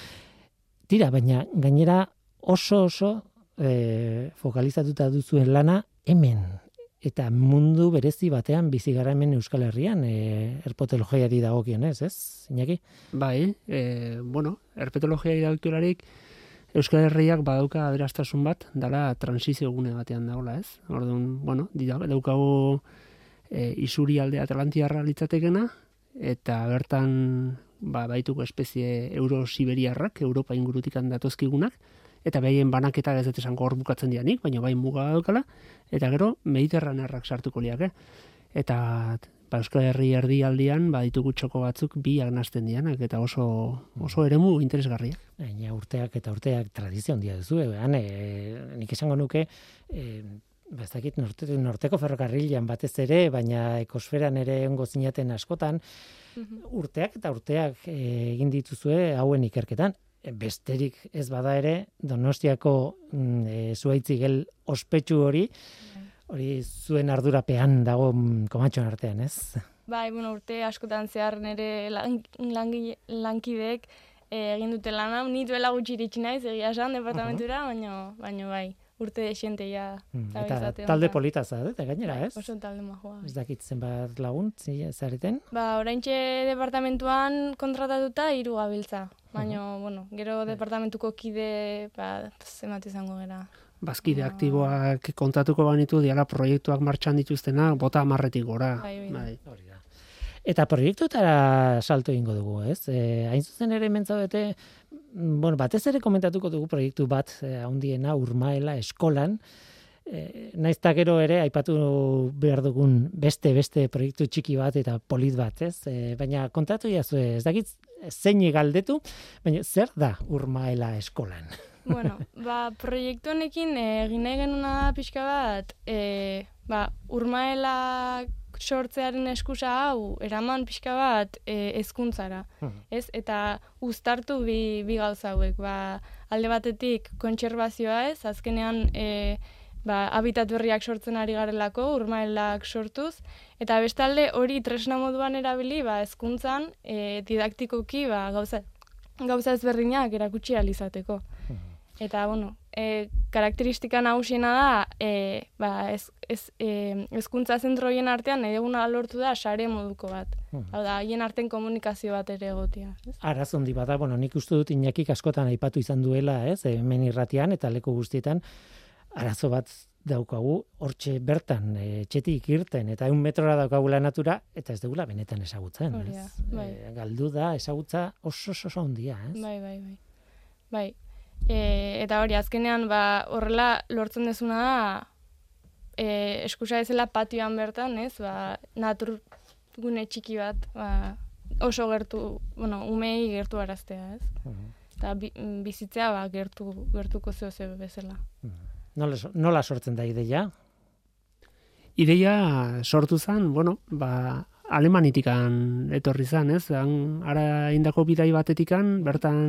Tira, baina gainera oso oso e, fokalizatuta duzuen lana hemen, eta mundu berezi batean bizi gara hemen Euskal Herrian, e, erpotologiari dagokionez, ez? Iñaki? Bai, e, bueno, herpetologia irauturarik Euskal Herriak badauka aberastasun bat, dala transizio gune batean dagoela, ez? Orduan, bueno, dira, daukagu e, isuri alde atlantiarra litzatekena, eta bertan ba, baituko espezie euro-siberiarrak, Europa ingurutikan datozkigunak, eta behien banaketa ez dut esango hor bukatzen dianik, baina bai muga daukala, eta gero mediterranearrak sartuko liake. Eta ba, Euskal Herri erdialdian baditugu txoko batzuk bi agnasten dianak, eta oso, oso eremu interesgarria. Baina urteak eta urteak tradizio handia duzu, ean, e, nik esango nuke, e, ba, ez dakit norte, norteko ferrokarrilan batez ere, baina ekosferan ere ongo zinaten askotan, urteak eta urteak e, egin dituzue hauen ikerketan. Besterik ez bada ere, Donostiako mm, e, zuaitzigel ospetsu hori, hori zuen ardurapean dago mm, komatxoen artean, ez? Bai, bueno, urte askotan zehar nire lan, lankideek eh, egin dute lana, ni duela gutxi iritsi naiz, egia esan, departamentura, baino, baino bai, urte desente ja. Mm, Eta bizate talde honetan. polita zarete, gainera, ez? Oso talde majoa. Ez dakit zenbat lagun, zi- zareten? Ba, oraintxe departamentuan kontratatuta hiru gabiltza. Baina, bueno, gero departamentuko kide, ba, zenbat izango gera. Bazkide aktiboak kontatuko banitu diala proiektuak martxan dituztenak bota amarretik gora. Bai, bai. Bai. Hori da. Eta proiektuetara salto egingo dugu, ez? E, hain zuzen ere mentzaudete, bueno, batez ere komentatuko dugu proiektu bat, e, handiena urmaela eskolan, E, naizta gero ere aipatu behar dugun beste beste proiektu txiki bat eta polit bat, ez? E, baina kontatu jazu ez dakit zein galdetu, baina zer da urmaela eskolan? (laughs) Bueno, ba, proiektu honekin eh, egin nahi genuna pixka bat, e, ba, urmaela sortzearen eskusa hau, eraman pixka bat e, ezkuntzara. Ez? Eta uztartu bi, bi gauza hauek. Ba, alde batetik kontserbazioa ez, azkenean e, ba, habitat berriak sortzen ari garelako, urmaelak sortuz, eta bestalde hori tresna moduan erabili, ba, ezkuntzan e, didaktikoki ba, gauza, gauza ezberdinak erakutsi alizateko. Eta, bueno, e, karakteristika nagusiena da, e, ba, ez, ez, e, ezkuntza zentroien artean edeguna lortu da sare moduko bat. Hau da, haien arten komunikazio bat ere egotia. ez? Araz handi bada, bueno, nik uste dut Iñakik askotan aipatu izan duela, ez, hemen irratian eta leku guztietan, arazo bat daukagu, hortxe bertan, e, txetik irten, eta un metrora daukagula natura, eta ez dugula benetan ezagutzen, Hori da, ez? bai. E, galdu da, ezagutza oso oso handia, ez? Bai, bai, bai. Bai. E, eta hori, azkenean, ba, horrela lortzen dezuna da, e, eskusa ezela patioan bertan, ez, ba, natur gune txiki bat, ba, oso gertu, bueno, umei gertu araztea, ez? Eta bi, bizitzea, ba, gertu, gertuko zeo zeo bezala. Nola, nola sortzen da ideia? Ideia sortu zen, bueno, ba, Alemanitikan etorri zen, ez? Han, ara indako bidai batetikan, bertan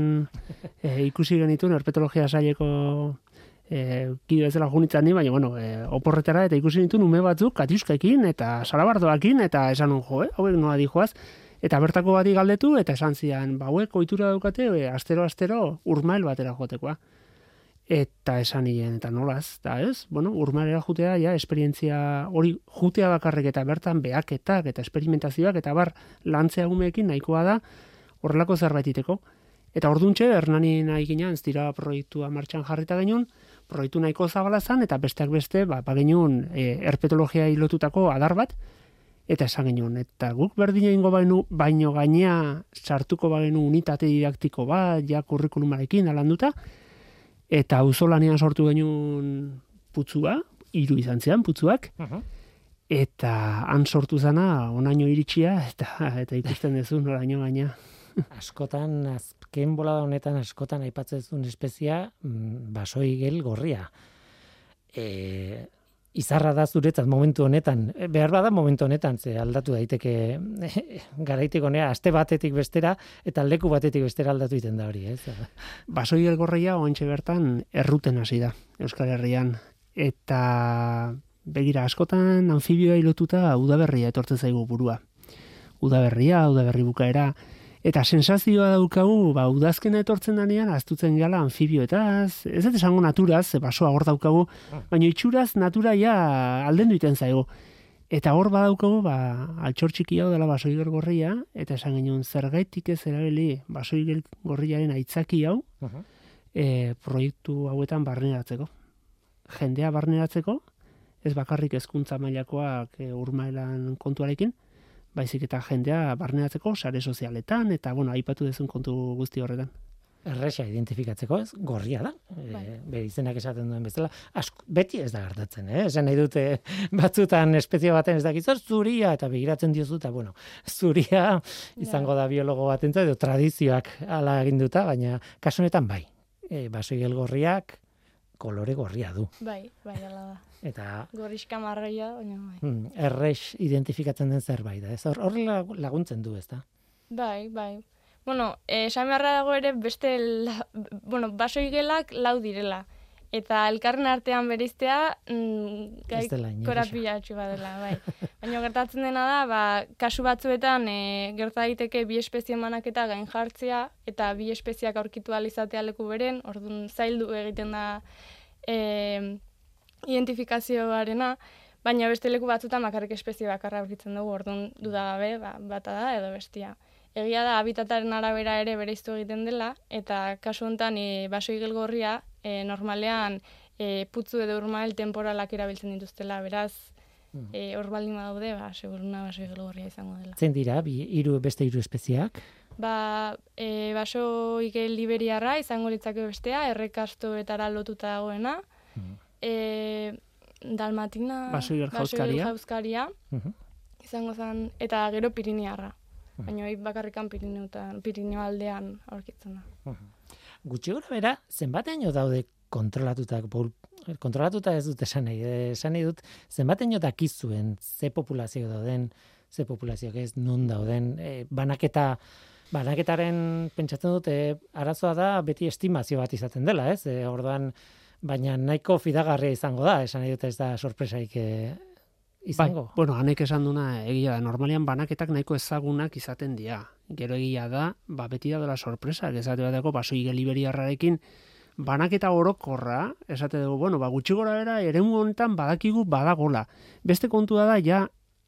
(laughs) e, ikusi genituen herpetologia saileko e, kide bezala junitzen ni, baina, bueno, e, oporretara eta ikusi nituen ume batzuk katiuskaekin eta salabardoakin eta esan jo, eh? hauek nola dijoaz. Eta bertako bati galdetu eta esan zian, ba, hauek ohitura daukate, e, astero astero urmael batera jotekoa. Eta esan nien, eta nolaz, da ez? Bueno, urmaelera jutea, ja, esperientzia hori jutea bakarrik eta bertan behaketak eta esperimentazioak eta bar lantzea umeekin nahikoa da horrelako zerbaititeko. Eta orduntxe, Hernani nahi ginen, ez dira proiektua martxan jarrita genuen, proiektu nahiko zabala zen, eta besteak beste, ba, ba genuen e, herpetologia lotutako adar bat, eta esan genuen, eta guk berdina ingo bainu, baino gainea sartuko bagenu unitate didaktiko bat, ja kurrikulumarekin alanduta, eta auzolanean sortu genuen putzua, hiru izan zian putzuak, eta han sortu zana onaino iritsia, eta, eta ikusten duzu noraino gaina. askotan, azken bolada honetan askotan aipatzen duzun espezia, mm, basoigel gorria. E, izarra da zuretzat momentu honetan, E, behar bada momentu honetan, ze aldatu daiteke (laughs) garaitik honea, aste batetik bestera, eta leku batetik bestera aldatu iten da hori, ez? Basoi elgorria oantxe bertan erruten hasi da Euskal Herrian. Eta begira askotan anfibioa lotuta udaberria etortzen zaigu burua. Udaberria, udaberri bukaera, Eta sensazioa daukagu, ba, udazkena etortzen danean, aztutzen gala anfibioetaz, ez dut esango naturaz, basoa hor daukagu, baina itxuraz natura ja alden duiten zaigu. Eta hor badaukagu, ba, altxor txiki hau dela basoiger gorria, eta esan genuen zergaitik ez erabili basoiger gorriaren aitzaki hau, e, proiektu hauetan barneratzeko. Jendea barneratzeko, ez bakarrik hezkuntza mailakoak e, urmailan kontuarekin, baizik eta jendea barneratzeko sare sozialetan, eta, bueno, aipatu dezun kontu guzti horretan. Erresa identifikatzeko, ez? Gorria da. E, Bai. bere izenak esaten duen bezala. Asko, beti ez da gertatzen, eh? Esan nahi dute (laughs) batzutan espezie baten ez dakit, zer zuria, eta begiratzen diozu, eta bueno, (laughs) zuria izango da biologo batentzat, edo tradizioak ala eginduta, baina kasu honetan bai. E, basoigel gorriak kolore gorria du. Bai, bai, ala da. Eta Gorriska marroia, baina bai. hmm, errex identifikatzen den zerbait da. Ez hor laguntzen du, ez da? Bai, bai. Bueno, esan beharra dago ere beste, la, bueno, basoigelak lau direla. Eta elkarren artean bereiztea, mm, gai, Ez dela korapilatxu badela, bai. Baina gertatzen dena da, ba, kasu batzuetan e, gerta daiteke bi espezie manaketa gain jartzea, eta bi espeziak aurkitu ahal izatea leku beren, orduan zaildu egiten da e, identifikazioarena, baina beste leku batzutan bakarrik espezie bakarra aurkitzen dugu, orduan dudagabe, ba, bata da edo bestia. Egia da, habitataren arabera ere bereiztu egiten dela, eta kasu honetan e, basoigel gorria e, normalean e, putzu edo urmael temporalak erabiltzen dituztela, beraz, e, hor baldin badaude, ba, seguruna basoigel gorria izango dela. Zein dira, bi, hiru beste hiru espeziak? Ba, e, basoigel liberiarra izango litzake bestea, errekastoetara lotuta dagoena, e, Dalmatina, Basoiger jauzkaria. jauzkaria, Mhm. izango zen, eta gero Pirinearra. Mhm. Baina bakarrikan Pirineutan, Pirineo aldean aurkitzen da. Gutxi gora bera, zenbateino daude kontrolatuta, pol- kontrolatuta ez dut esan nahi, esan nahi dut, zenbateino dakizuen ze populazio dauden, ze populazioak ez nun dauden, e, banaketa, banaketaren pentsatzen dut, e, arazoa da beti estimazio bat izaten dela, ez? E, orduan, baina nahiko fidagarria izango da, esan nahi dut ez da sorpresaik e, izango. Bai, bueno, hanek esan duna egia da. Normalian banaketak nahiko ezagunak izaten dira. Gero egia da, ba beti da dela sorpresa, esate bateko basoi liberiarrarekin banaketa orokorra, esate dugu, bueno, ba gutxi gora bera eremu honetan badakigu badagola. Beste kontua da ja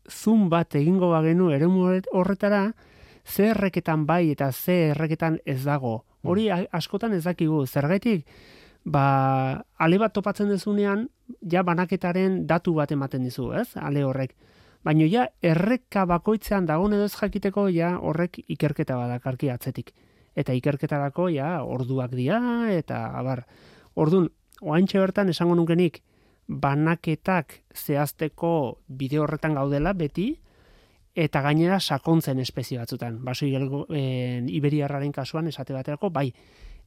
zoom bat egingo bagenu eremu horret- horretara ze erreketan bai eta ze erreketan ez dago. Hori a- askotan ez dakigu. Zergaitik ba ale bat topatzen dezunean ja banaketaren datu bat ematen dizu, ez? Ale horrek. Baina ja erreka bakoitzean dagoen edo ez jakiteko ja horrek ikerketa badakarki atzetik. Eta ikerketarako ja orduak dira eta abar. Ordun, oaintxe bertan esango nukenik banaketak zehazteko bide horretan gaudela beti eta gainera sakontzen espezie batzutan. Basoigel e, iberiarraren kasuan esate baterako bai.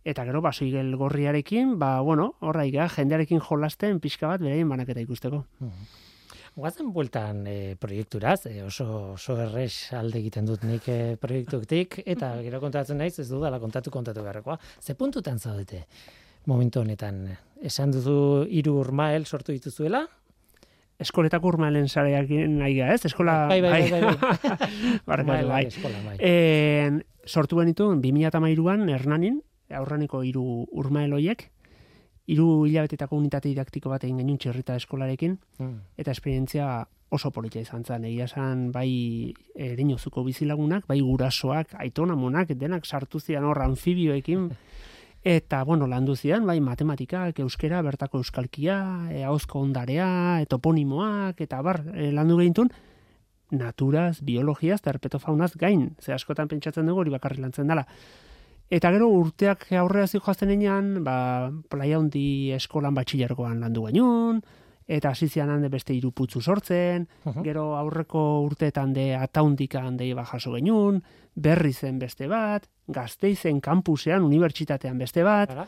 Eta gero basoigel gorriarekin, ba bueno, horra jendearekin jolasten pixka bat beraien banaketa ikusteko. Guazen bueltan e, proiekturaz, e, oso, oso errex alde egiten dut nik e, proiektuktik, eta (laughs) gero kontatzen naiz, ez dudala kontatu kontatu beharrekoa. Ze puntutan zaudete momentu honetan? Esan duzu hiru urmael sortu dituzuela? Eskoletako urmalen sareak nahi ez? Eskola... Bai, bai, bai, bai, bai. (laughs) Barkatu, Urmael bai. eskola, bai. En, sortu benitu, 2008an Hernanin, aurreneko hiru urmael hoiek, hiru hilabetetako unitate didaktiko bat egin genuen txerrita eskolarekin, Mm. eta esperientzia oso polita izan zen. Egia esan bai erinozuko bizilagunak, bai gurasoak, aitonamonak, denak sartu zian hor anfibioekin, (laughs) eta, bueno, landu zian, bai matematikak, euskera, bertako euskalkia, e, ahozko ondarea, e, toponimoak, eta bar, e, landu gehintun, naturaz, biologiaz, eta herpetofaunaz gain, ze askotan pentsatzen dugu hori bakarri lantzen dela. Eta gero urteak aurrera zijoazten enean, ba, playa hundi eskolan batxilergoan landu gainun, eta hasi zian hande beste hiru putzu sortzen, Mhm. gero aurreko urteetan de ataundika handei ba jaso genuen, berri zen beste bat, gazteizen kampusean, unibertsitatean beste bat, Ara?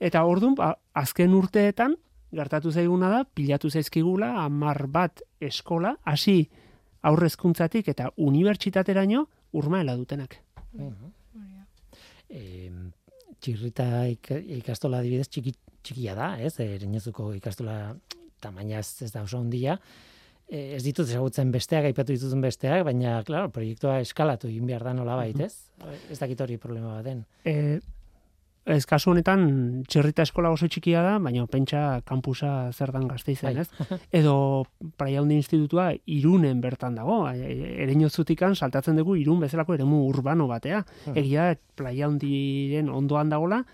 eta orduan, ba, azken urteetan, gertatu zaiguna da, pilatu zaizkigula, amar bat eskola, hasi aurrezkuntzatik eta unibertsitateraino urmaela dutenak. Hori da. E, txirrita ik, ikastola adibidez txiki, txikia da, ez? Ereñozuko ikastola tamaina ez, da oso handia. E, ez ditut ezagutzen besteak, aipatu dituzun besteak, baina, claro, proiektua eskalatu egin behar da nola ez? Ez dakit hori problema bat den. E, ez kasu honetan txerrita eskola oso txikia da, baina pentsa kampusa zer dan gazteizen, Bai. ez? Edo Praia Handi Institutua irunen bertan dago, ereñozutikan saltatzen dugu irun bezalako eremu urbano batea. Mhm. Egia da, Praia Handiren ondoan dagola,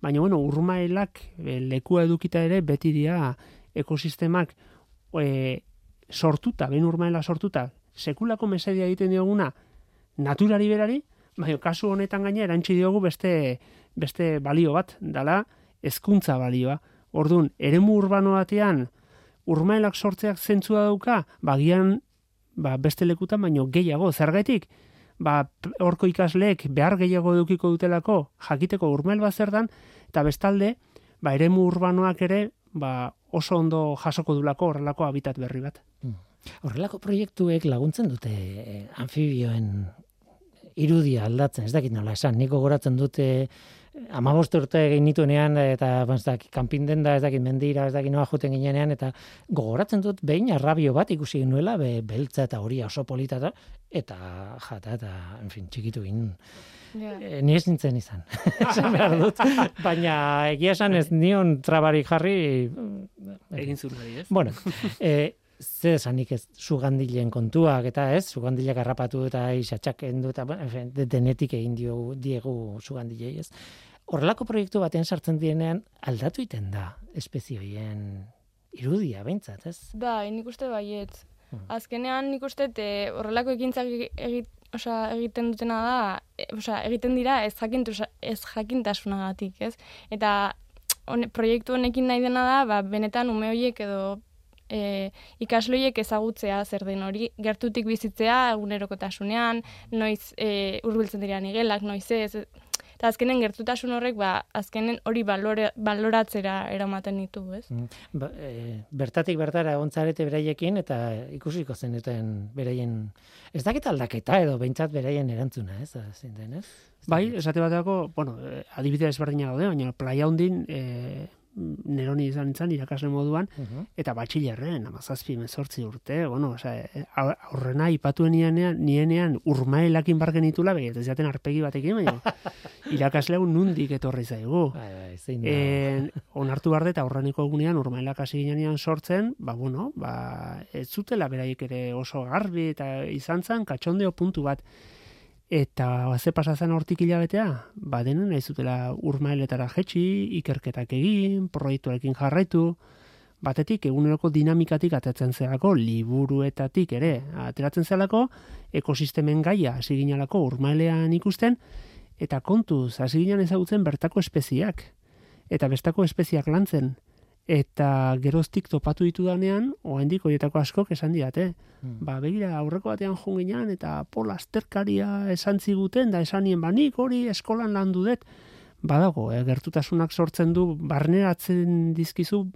baina bueno, urmaelak e, lekua edukita ere beti dira ekosistemak e, sortuta, behin urmaela sortuta, sekulako mesedia egiten dioguna naturari berari, baina kasu honetan gaina erantzi diogu beste beste balio bat, dala hezkuntza balioa. Ordun eremu urbano batean urmaelak sortzeak zentzua dauka, bagian ba, beste lekutan baino gehiago, zergaitik, ba, horko ikasleek behar gehiago edukiko dutelako jakiteko urmael bat zer dan, eta bestalde, ba, eremu urbanoak ere ba, oso ondo jasoko dulako horrelako habitat berri bat. Horrelako proiektuek laguntzen dute eh, anfibioen irudia aldatzen, ez dakit nola esan, niko goratzen dute amabost urte egin nituenean eta ba, ez dakit, kanpin denda, ez dakit mendira, ez dakit noa joten ginenean, eta gogoratzen dut behin arrabio bat ikusi genuela, be, beltza eta horia oso polita eta, eta jata eta, en fin, txikitu ginen. Ja. E, ni ez nintzen izan, (laughs) esan behar dut, baina egia esan ez nion trabarik jarri, Egin zuen hori, ez? Bueno, e, ze esanik ez sugandilen kontuak eta ez, sugandilek harrapatu eta isatxak endu eta bueno, en denetik egin diogu, diegu sugandilei ez. Horrelako proiektu batean sartzen dienean aldatu iten da espezioien irudia behintzat, ez? Bai, nik uste baiet. Mhm. Azkenean nik uste te, horrelako ekintzak egit, osea, egiten dutena da, e, osea, egiten dira ez, jakintu, ez jakintasunagatik, ez? Eta hone, proiektu honekin nahi dena da, ba, benetan ume horiek edo e, ikasloiek ezagutzea zer den hori, gertutik bizitzea egunerokotasunean, noiz e, urbiltzen direan igelak, noiz ez, eta azkenen gertutasun horrek, ba, azkenen hori balore, baloratzera eramaten ditu, ez? Mm, Ba, e, bertatik bertara egontzarete beraiekin eta ikusiko zenuten beraien ez dakit aldaketa edo behintzat beraien erantzuna, ez? Zein den, ez? Bai, esate baterako, bueno, eh, adibide ezberdina daude, baina playa hundin eh, neroni izan nintzen irakasle moduan, Mhm. eta batxilerren, amazazpi, mezortzi urte, bueno, eh, aur- aurrena ipatuen nienean, nienean urmaelakin bargen itula, begiet, ez jaten arpegi batekin, baina (laughs) irakasle hau nundik etorri zaigu. Bai, bai, zein da. En, onartu behar dut aurreneko egunean urmaelak hasi ginean sortzen, ba, bueno, ba, ez zutela beraiek ere oso garbi eta izan zen katxondeo puntu bat. Eta ze pasa zen hortik hilabetea, ba denen nahi zutela urmaeletara jetxi, ikerketak egin, proiektuarekin jarraitu, batetik eguneroko dinamikatik atetzen zelako, liburuetatik ere, ateratzen zelako, ekosistemen gaia hasi ginalako urmaelean ikusten, eta kontuz, hasi ginen ezagutzen bertako espeziak, eta bestako espeziak lantzen, eta geroztik topatu ditudanean, oraindik horietako askok esan didate, Mm. ba begira aurreko batean joan ginean eta pol azterkaria esan ziguten da esanien ba nik hori eskolan landu dut badago, eh, gertutasunak sortzen du barneratzen dizkizu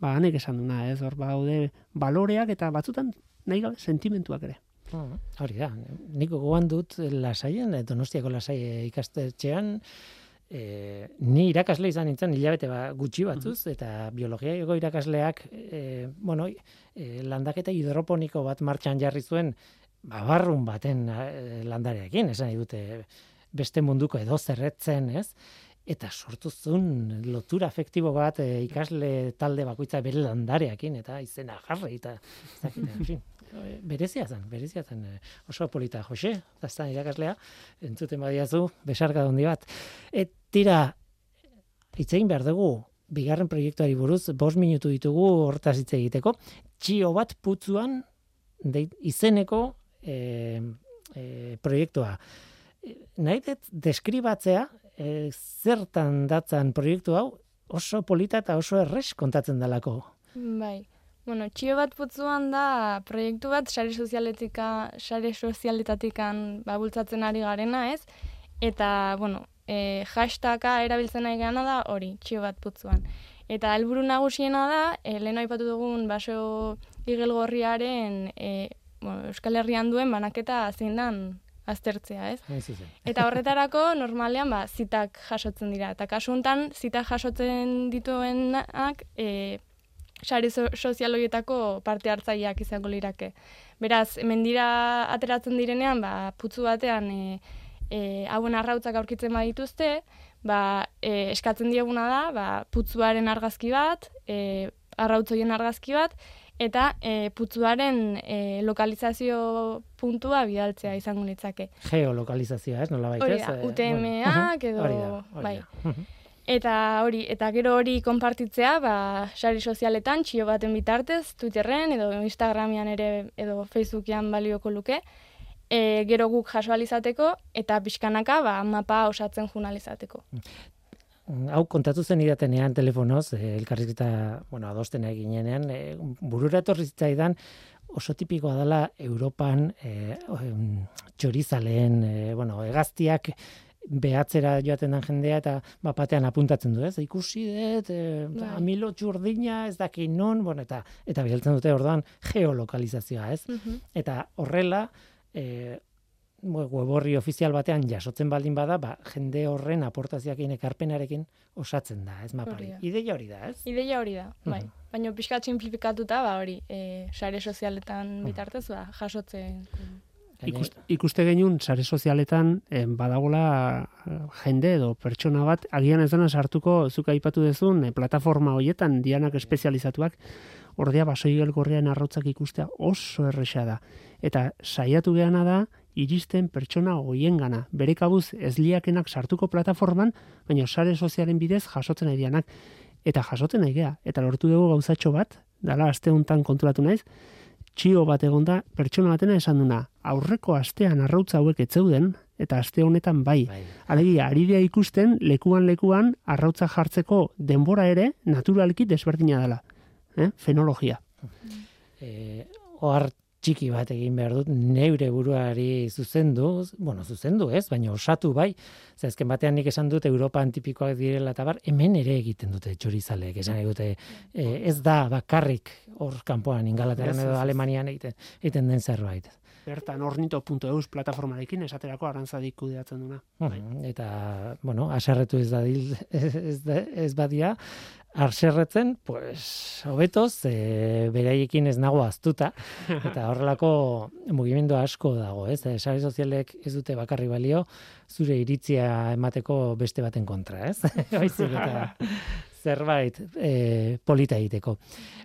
ba hanek esan duna, ez hor baude baloreak eta batzutan nahi gabe sentimentuak ere. Mm, Hori da, nik gogoan dut lasaien, eh, donostiako lasai ikastetxean, e, ni irakasle izan nintzen hilabete ba, gutxi batzuz, eta biologiako irakasleak, e, bueno, e, landaketa hidroponiko bat martxan jarri zuen, ba, barrun baten e, landareekin, esan dute beste munduko edo zerretzen, ez? Eta sortu zuen lotura afektibo bat e, ikasle talde bakoitza bere landareekin, eta izena jarri, eta ez dakit, en fin, (laughs) berezia zen, berezia zen, e, oso polita, Jose, da zen irakaslea, entzuten badiazu, besarka handi bat. Et tira, hitz egin behar dugu, bigarren proiektuari buruz, bost minutu ditugu hortaz hitz egiteko, txio bat putzuan deit, izeneko e, e, proiektua. Nahi dut deskribatzea, e, zertan datzan proiektu hau, oso polita eta oso erres kontatzen dalako. Bai. Bueno, txio bat putzuan da proiektu bat sare sozialetika, sare sozialetatikan ba, bultzatzen ari garena, ez? Eta, bueno, e, hashtaga erabiltzen nahi gana da hori, txio bat putzuan. Eta helburu nagusiena da, e, lehen aipatu dugun baso igelgorriaren e, bueno, Euskal Herrian duen banaketa zein dan aztertzea, ez? Eta (laughs) horretarako normalean ba zitak jasotzen dira eta kasu hontan zitak jasotzen dituenak e, sare so, sozial horietako parte hartzaileak izango lirake. Beraz, hemen dira ateratzen direnean, ba, putzu batean e, e, hauen arrautzak aurkitzen badituzte, ba, e, eskatzen dieguna da, ba, putzuaren argazki bat, e, arrautzoien argazki bat, eta e, putzuaren e, lokalizazio puntua bidaltzea izango litzake. Geolokalizazioa, ez, nola Hori baitez? da, UTM-ak edo- (laughs) hori da, hori bai. da. (laughs) Mhm. Eta hori, eta gero hori konpartitzea, ba, sari sozialetan, txio baten bitartez, Twitterren, edo Instagramian ere, edo Facebookian balioko luke, e, gero guk jaso alizateko, eta pixkanaka, ba, mapa osatzen junalizateko. hau kontatu zen idatenean telefonoz, eh, elkarrizketa, bueno, adosten eginenean, eh, burura etorri zitzaidan oso tipikoa dela Europan em, txorizaleen, eh, bueno, hegaztiak behatzera joaten den jendea eta bapatean apuntatzen du, ez? Ikusi dut, e, Bai. amilo txurdina, ez daki non, bueno, eta eta bidaltzen dute orduan geolokalizazioa, ez? Eta horrela, e, web horri ofizial batean jasotzen baldin bada, ba, jende horren aportazioakin ekarpenarekin osatzen da, ez mapa Hori hori. da. Ideia hori da, ez? Ideia hori da, bai. Mhm. Baina pixka simplifikatuta, ba, hori, e, sare sozialetan bitartez, ba, jasotzen. Ikuste, ikuste genuen sare sozialetan eh, badagola eh, jende edo pertsona bat agian ez dena sartuko zuk aipatu dezun eh, plataforma hoietan dianak espezializatuak ordea basoigel gorrian arrotzak ikustea oso erresa da. Eta saiatu geana da iristen pertsona hoiengana bere kabuz ez liakenak sartuko plataforman baina sare sozialen bidez jasotzen dianak eta jasotzen gea eta lortu dugu gauzatxo bat dala aste hontan konturatu naiz txio bat egonda pertsona batena esan duna aurreko astean arrautza hauek ez zeuden eta aste honetan bai. Bai. Alegia, ari dira ikusten lekuan lekuan arrautza jartzeko denbora ere naturalki desberdina dela. Eh? Fenologia. E, ohar txiki bat egin behar dut, neure buruari zuzendu, bueno, zuzendu ez, baina osatu bai, zezken batean nik esan dut Europan tipikoak direla eta bar, hemen ere egiten dute txorizaleek, esan dute, e, ez da bakarrik hor kanpoan ingalateran Ez, edo ez, ez. Alemanian egiten, egiten den zerbait. Bertan ornito.eus plataformarekin esaterako arantzadik kudeatzen duna. Bai. Mhm, Eta, bueno, aserretu ez dadil, (laughs) ez, da- ez badia, arserretzen, pues, hobetoz, e, beraiekin ez nago aztuta, (laughs) eta horrelako mugimendu asko dago, ez? E, sare sozialek ez dute bakarri balio, zure iritzia emateko beste baten kontra, ez? (laughs) Baizik eta (laughs) zerbait e, polita egiteko.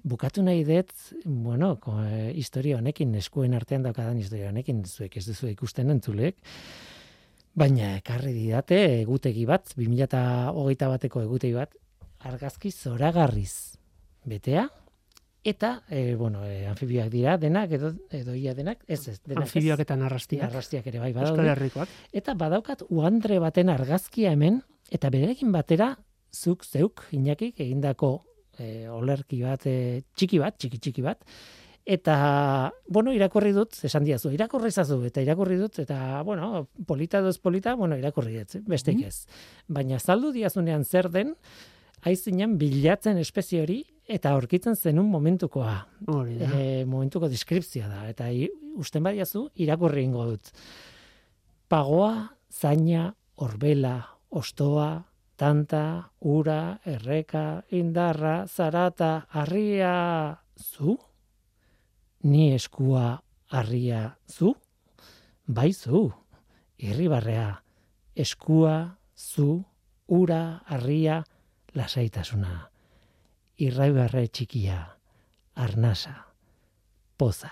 Bukatu nahi dut, bueno, ko, e, historia honekin, eskuen artean daukadan historia honekin, zuek ez duzu ikusten entzulek, baina ekarri didate egutegi bat, 2008 bateko egutegi bat, argazki zoragarriz. Betea, eta, e, bueno, e, anfibioak dira, denak, edo, edo ia denak, ez ez, denak Anfibioak ez, eta narrastiak. arrastiak ere bai badaude, eta badaukat uandre baten argazkia hemen, eta berekin batera, zuk zeuk, inakik, egindako e, olerki bat, e, txiki bat, txiki txiki bat, eta, bueno, irakurri dut, esan diazu, irakurri zazu, eta irakurri dut, eta, bueno, polita doz polita, bueno, irakurri dut, besteik ez. Baina zaldu diazunean zer den, aizinen bilatzen espezie hori, eta aurkitzen zenun momentukoa Hori da. e, momentuko deskripzioa da. Eta i, usten badiazu, irakurri ingo dut. Pagoa, zaina, orbela, ostoa, tanta, ura, erreka, indarra, zarata, harria, zu? Ni eskua harria zu? Bai zu, irribarrea, eskua, zu, ura, harria, lasaitasuna, irraibarre txikia, arnasa, poza.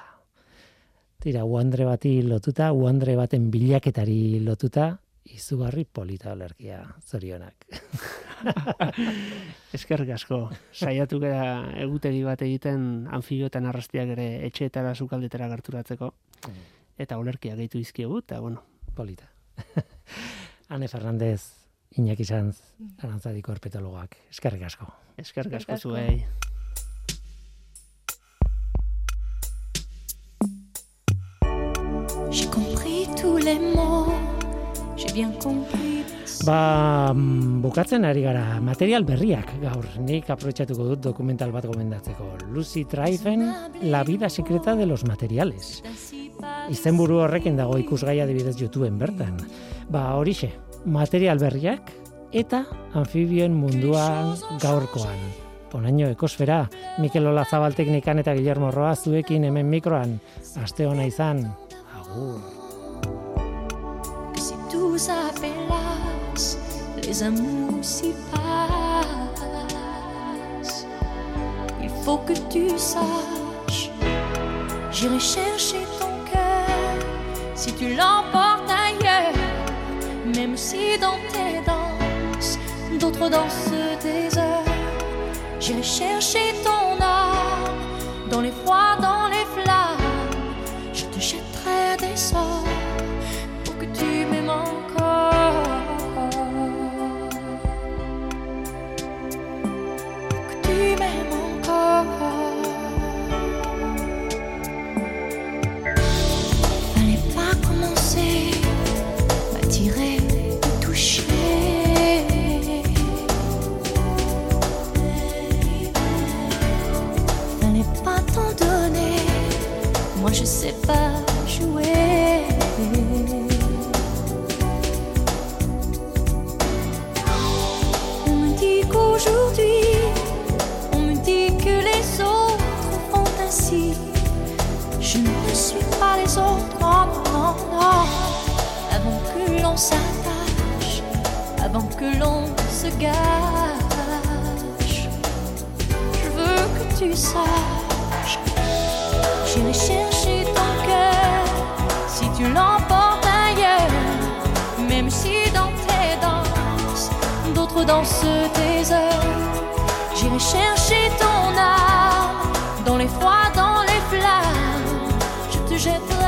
Tira, uandre bati lotuta, uandre baten bilaketari lotuta, izugarri polita olerkia, zorionak. (laughs) Eskerrik asko. Saiatu gara egutegi bat egiten anfibioetan arrastiak ere etxeetara sukaldetara gerturatzeko. Eta olerkia gehitu izkiegu, eta bueno, polita. (laughs) Ane Fernandez, Iñaki Sanz, arantzadiko herpetologoak. Eskerrik asko. eskerrik asko Eskerrik asko. zuei. J'ai compris tous les mots, j'ai bien compris. Ba, mm, bukatzen ari gara material berriak gaur. Nik aprobetxatuko dut dokumental bat gomendatzeko. Lucy Traifen, La vida secreta de los materiales. Izenburu horrekin dago ikusgai adibidez YouTubeen bertan. Ba, horixe, material berriak eta anfibioen munduan gaurkoan. Ponaino ekosfera, Mikel Olazabal teknikan eta Guillermo Roa zuekin hemen mikroan. Aste ona izan. Agur. Si tout s'appelasse, les amours s'y passent. Il faut que tu saches, j'irai chercher ton cœur si tu l'emportes si dans tes danses, d'autres dansent des heures. J'irai chercher ton je veux que tu saches. J'irai chercher ton cœur si tu l'emportes ailleurs, même si dans tes danses, d'autres dansent tes heures. J'irai chercher ton âme dans les froids, dans les flammes. Je te jetterai